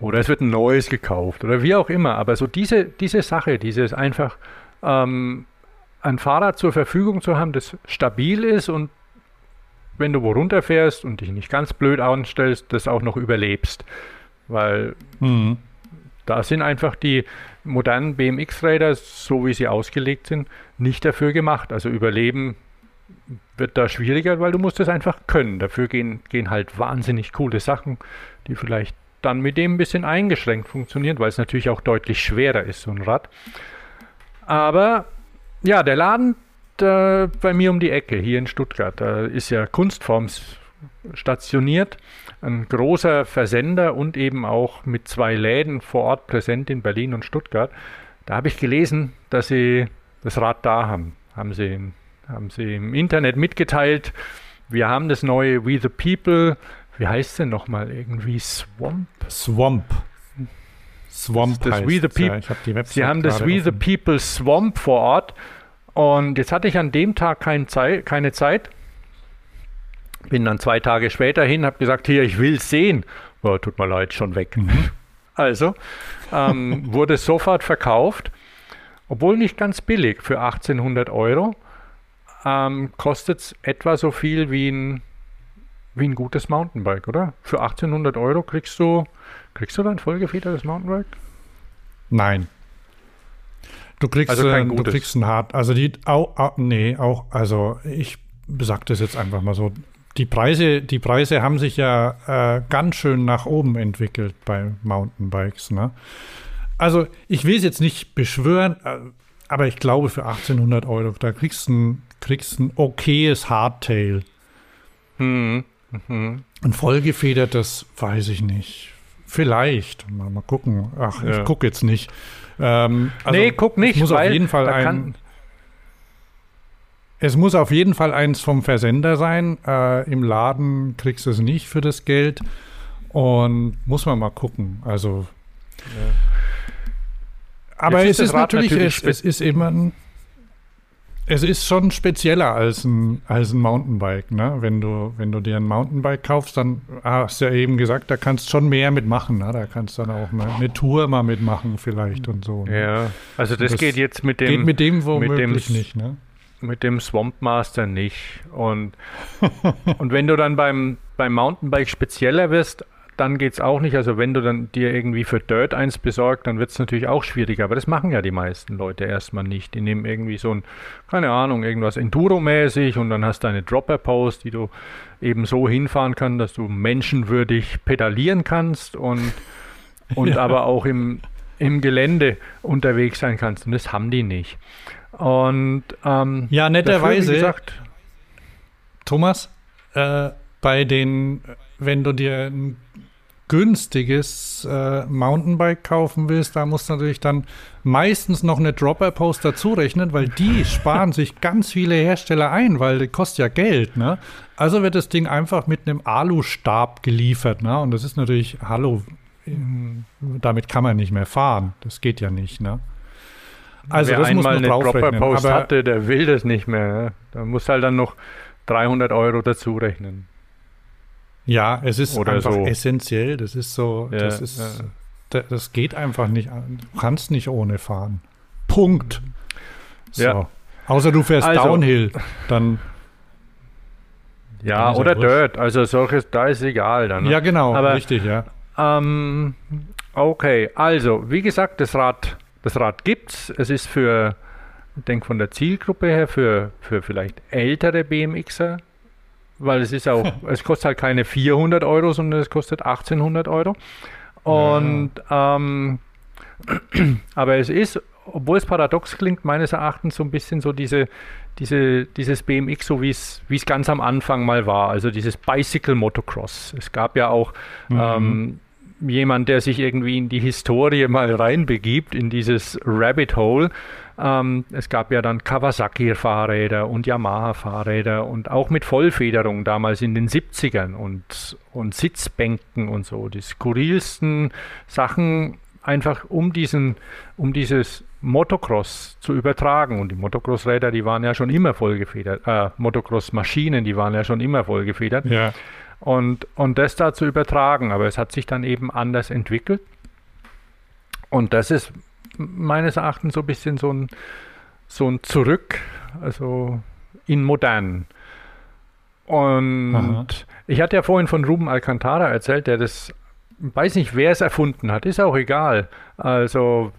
Oder es wird ein neues gekauft oder wie auch immer. Aber so diese, diese Sache, dieses einfach ähm, ein Fahrrad zur Verfügung zu haben, das stabil ist und wenn du wo runterfährst und dich nicht ganz blöd anstellst, das auch noch überlebst. Weil mhm. da sind einfach die modernen BMX-Räder, so wie sie ausgelegt sind, nicht dafür gemacht. Also Überleben wird da schwieriger, weil du musst es einfach können. Dafür gehen, gehen halt wahnsinnig coole Sachen, die vielleicht dann mit dem ein bisschen eingeschränkt funktionieren, weil es natürlich auch deutlich schwerer ist, so ein Rad. Aber ja, der Laden äh, bei mir um die Ecke, hier in Stuttgart, da ist ja Kunstforms stationiert, ein großer Versender und eben auch mit zwei Läden vor Ort präsent in Berlin und Stuttgart. Da habe ich gelesen, dass sie das Rad da haben. Haben sie, haben sie im Internet mitgeteilt. Wir haben das neue We the People. Wie heißt es denn nochmal irgendwie? Swamp? Swamp. Swamp das, das We the People. Ja, sie haben das We offen. the People Swamp vor Ort. Und jetzt hatte ich an dem Tag kein Zei keine Zeit. Bin dann zwei Tage später hin, habe gesagt, hier, ich will es sehen. Oh, tut mir leid, schon weg. Mhm. [LAUGHS] Also ähm, [LAUGHS] wurde sofort verkauft, obwohl nicht ganz billig für 1800 Euro. Ähm, Kostet es etwa so viel wie ein, wie ein gutes Mountainbike, oder? Für 1800 Euro kriegst du, kriegst du dann vollgefedertes Mountainbike? Nein. Du kriegst, also kein du kriegst ein hart, also die, auch, auch, nee, auch, also ich sag das jetzt einfach mal so. Die Preise, die Preise haben sich ja äh, ganz schön nach oben entwickelt bei Mountainbikes. Ne? Also ich will es jetzt nicht beschwören, äh, aber ich glaube für 1800 Euro, da kriegst du ein, kriegst ein okayes Hardtail. Hm. Mhm. Ein vollgefedertes, weiß ich nicht. Vielleicht. Mal, mal gucken. Ach, ja. ich gucke jetzt nicht. Ähm, also nee, guck nicht. Es muss auf jeden Fall ein. Es muss auf jeden Fall eins vom Versender sein. Äh, Im Laden kriegst du es nicht für das Geld. Und muss man mal gucken. Also. Ja. Aber es ist natürlich, natürlich es, es, ist immer ein, es ist schon spezieller als ein, als ein Mountainbike, ne? Wenn du, wenn du dir ein Mountainbike kaufst, dann hast du ja eben gesagt, da kannst du schon mehr mitmachen, ne? Da kannst du dann auch eine, eine Tour mal mitmachen vielleicht und so. Ne? Ja, also das, das, geht jetzt mit dem geht mit dem womöglich mit dem, nicht, ne? Mit dem Swamp Master nicht. Und, [LAUGHS] und wenn du dann beim, beim Mountainbike spezieller wirst, dann geht es auch nicht. Also wenn du dann dir irgendwie für Dirt eins besorgt, dann wird es natürlich auch schwieriger. Aber das machen ja die meisten Leute erstmal nicht. Die nehmen irgendwie so ein, keine Ahnung, irgendwas Enduro-mäßig und dann hast du eine Dropper-Post, die du eben so hinfahren kannst, dass du menschenwürdig pedalieren kannst und, [LAUGHS] und ja. aber auch im, im Gelände unterwegs sein kannst. Und das haben die nicht. Und ähm, ja, netterweise, dafür, gesagt, Thomas, äh, bei den, wenn du dir ein günstiges äh, Mountainbike kaufen willst, da musst du natürlich dann meistens noch eine Dropper-Post dazu rechnen, weil die [LAUGHS] sparen sich ganz viele Hersteller ein, weil das kostet ja Geld, ne? Also wird das Ding einfach mit einem Alustab geliefert, ne? Und das ist natürlich, hallo, damit kann man nicht mehr fahren. Das geht ja nicht, ne? Also Wer das einmal muss man eine Dropper-Post hatte, der will das nicht mehr. Ne? Da muss halt dann noch 300 Euro dazu rechnen. Ja, es ist Oder einfach so. essentiell. Das ist so, ja, das ist, ja. das geht einfach nicht. Du kannst nicht ohne fahren. Punkt. So. Ja. Außer du fährst also, Downhill, dann. Ja, dann oder Dirt. Also solches, da ist egal dann. Ne? Ja, genau, Aber, richtig, ja. Ähm, okay, also wie gesagt, das Rad, das Rad gibt's. Es ist für, ich denke von der Zielgruppe her, für, für vielleicht ältere BMXer weil es ist auch, [LAUGHS] es kostet halt keine 400 Euro, sondern es kostet 1800 Euro. Und ja. ähm, [CLEARS THROAT] aber es ist, obwohl es paradox klingt, meines Erachtens so ein bisschen so diese, diese, dieses BMX, so wie es, ganz am Anfang mal war, also dieses Bicycle Motocross. Es gab ja auch mhm. ähm, jemand, der sich irgendwie in die Historie mal reinbegibt, in dieses Rabbit Hole ähm, es gab ja dann Kawasaki-Fahrräder und Yamaha-Fahrräder und auch mit Vollfederung damals in den 70ern und, und Sitzbänken und so. Die skurrilsten Sachen einfach um diesen, um dieses Motocross zu übertragen. Und die Motocross-Räder, die waren ja schon immer vollgefedert, äh, Motocross-Maschinen, die waren ja schon immer vollgefedert. Ja. Und, und das da zu übertragen. Aber es hat sich dann eben anders entwickelt. Und das ist meines Erachtens so ein bisschen so ein, so ein Zurück, also in modern. Und Aha. ich hatte ja vorhin von Ruben Alcantara erzählt, der das, weiß nicht, wer es erfunden hat, ist auch egal. Also,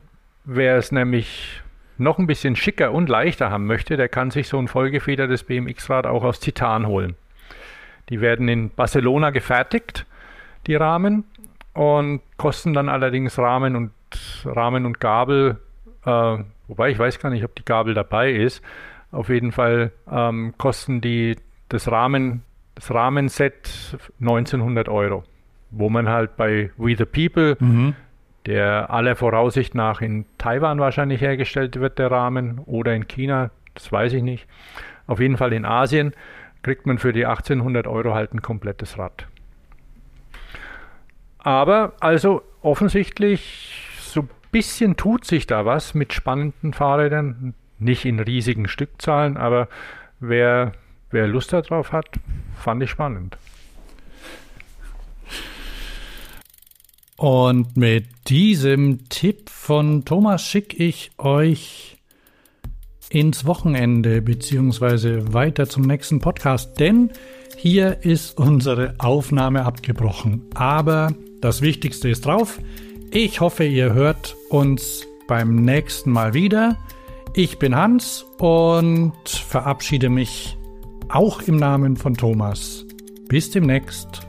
wer es nämlich noch ein bisschen schicker und leichter haben möchte, der kann sich so ein vollgefedertes BMX-Rad auch aus Titan holen. Die werden in Barcelona gefertigt, die Rahmen, und kosten dann allerdings Rahmen und Rahmen und Gabel, äh, wobei ich weiß gar nicht, ob die Gabel dabei ist. Auf jeden Fall ähm, kosten die das Rahmen, das Rahmenset 1900 Euro, wo man halt bei We the People, Mhm. der aller Voraussicht nach in Taiwan wahrscheinlich hergestellt wird, der Rahmen, oder in China, das weiß ich nicht. Auf jeden Fall in Asien kriegt man für die 1800 Euro halt ein komplettes Rad. Aber also offensichtlich bisschen tut sich da was mit spannenden Fahrrädern. Nicht in riesigen Stückzahlen, aber wer, wer Lust darauf hat, fand ich spannend. Und mit diesem Tipp von Thomas schicke ich euch ins Wochenende beziehungsweise weiter zum nächsten Podcast, denn hier ist unsere Aufnahme abgebrochen. Aber das Wichtigste ist drauf. Ich hoffe, ihr hört uns beim nächsten Mal wieder. Ich bin Hans und verabschiede mich auch im Namen von Thomas. Bis demnächst.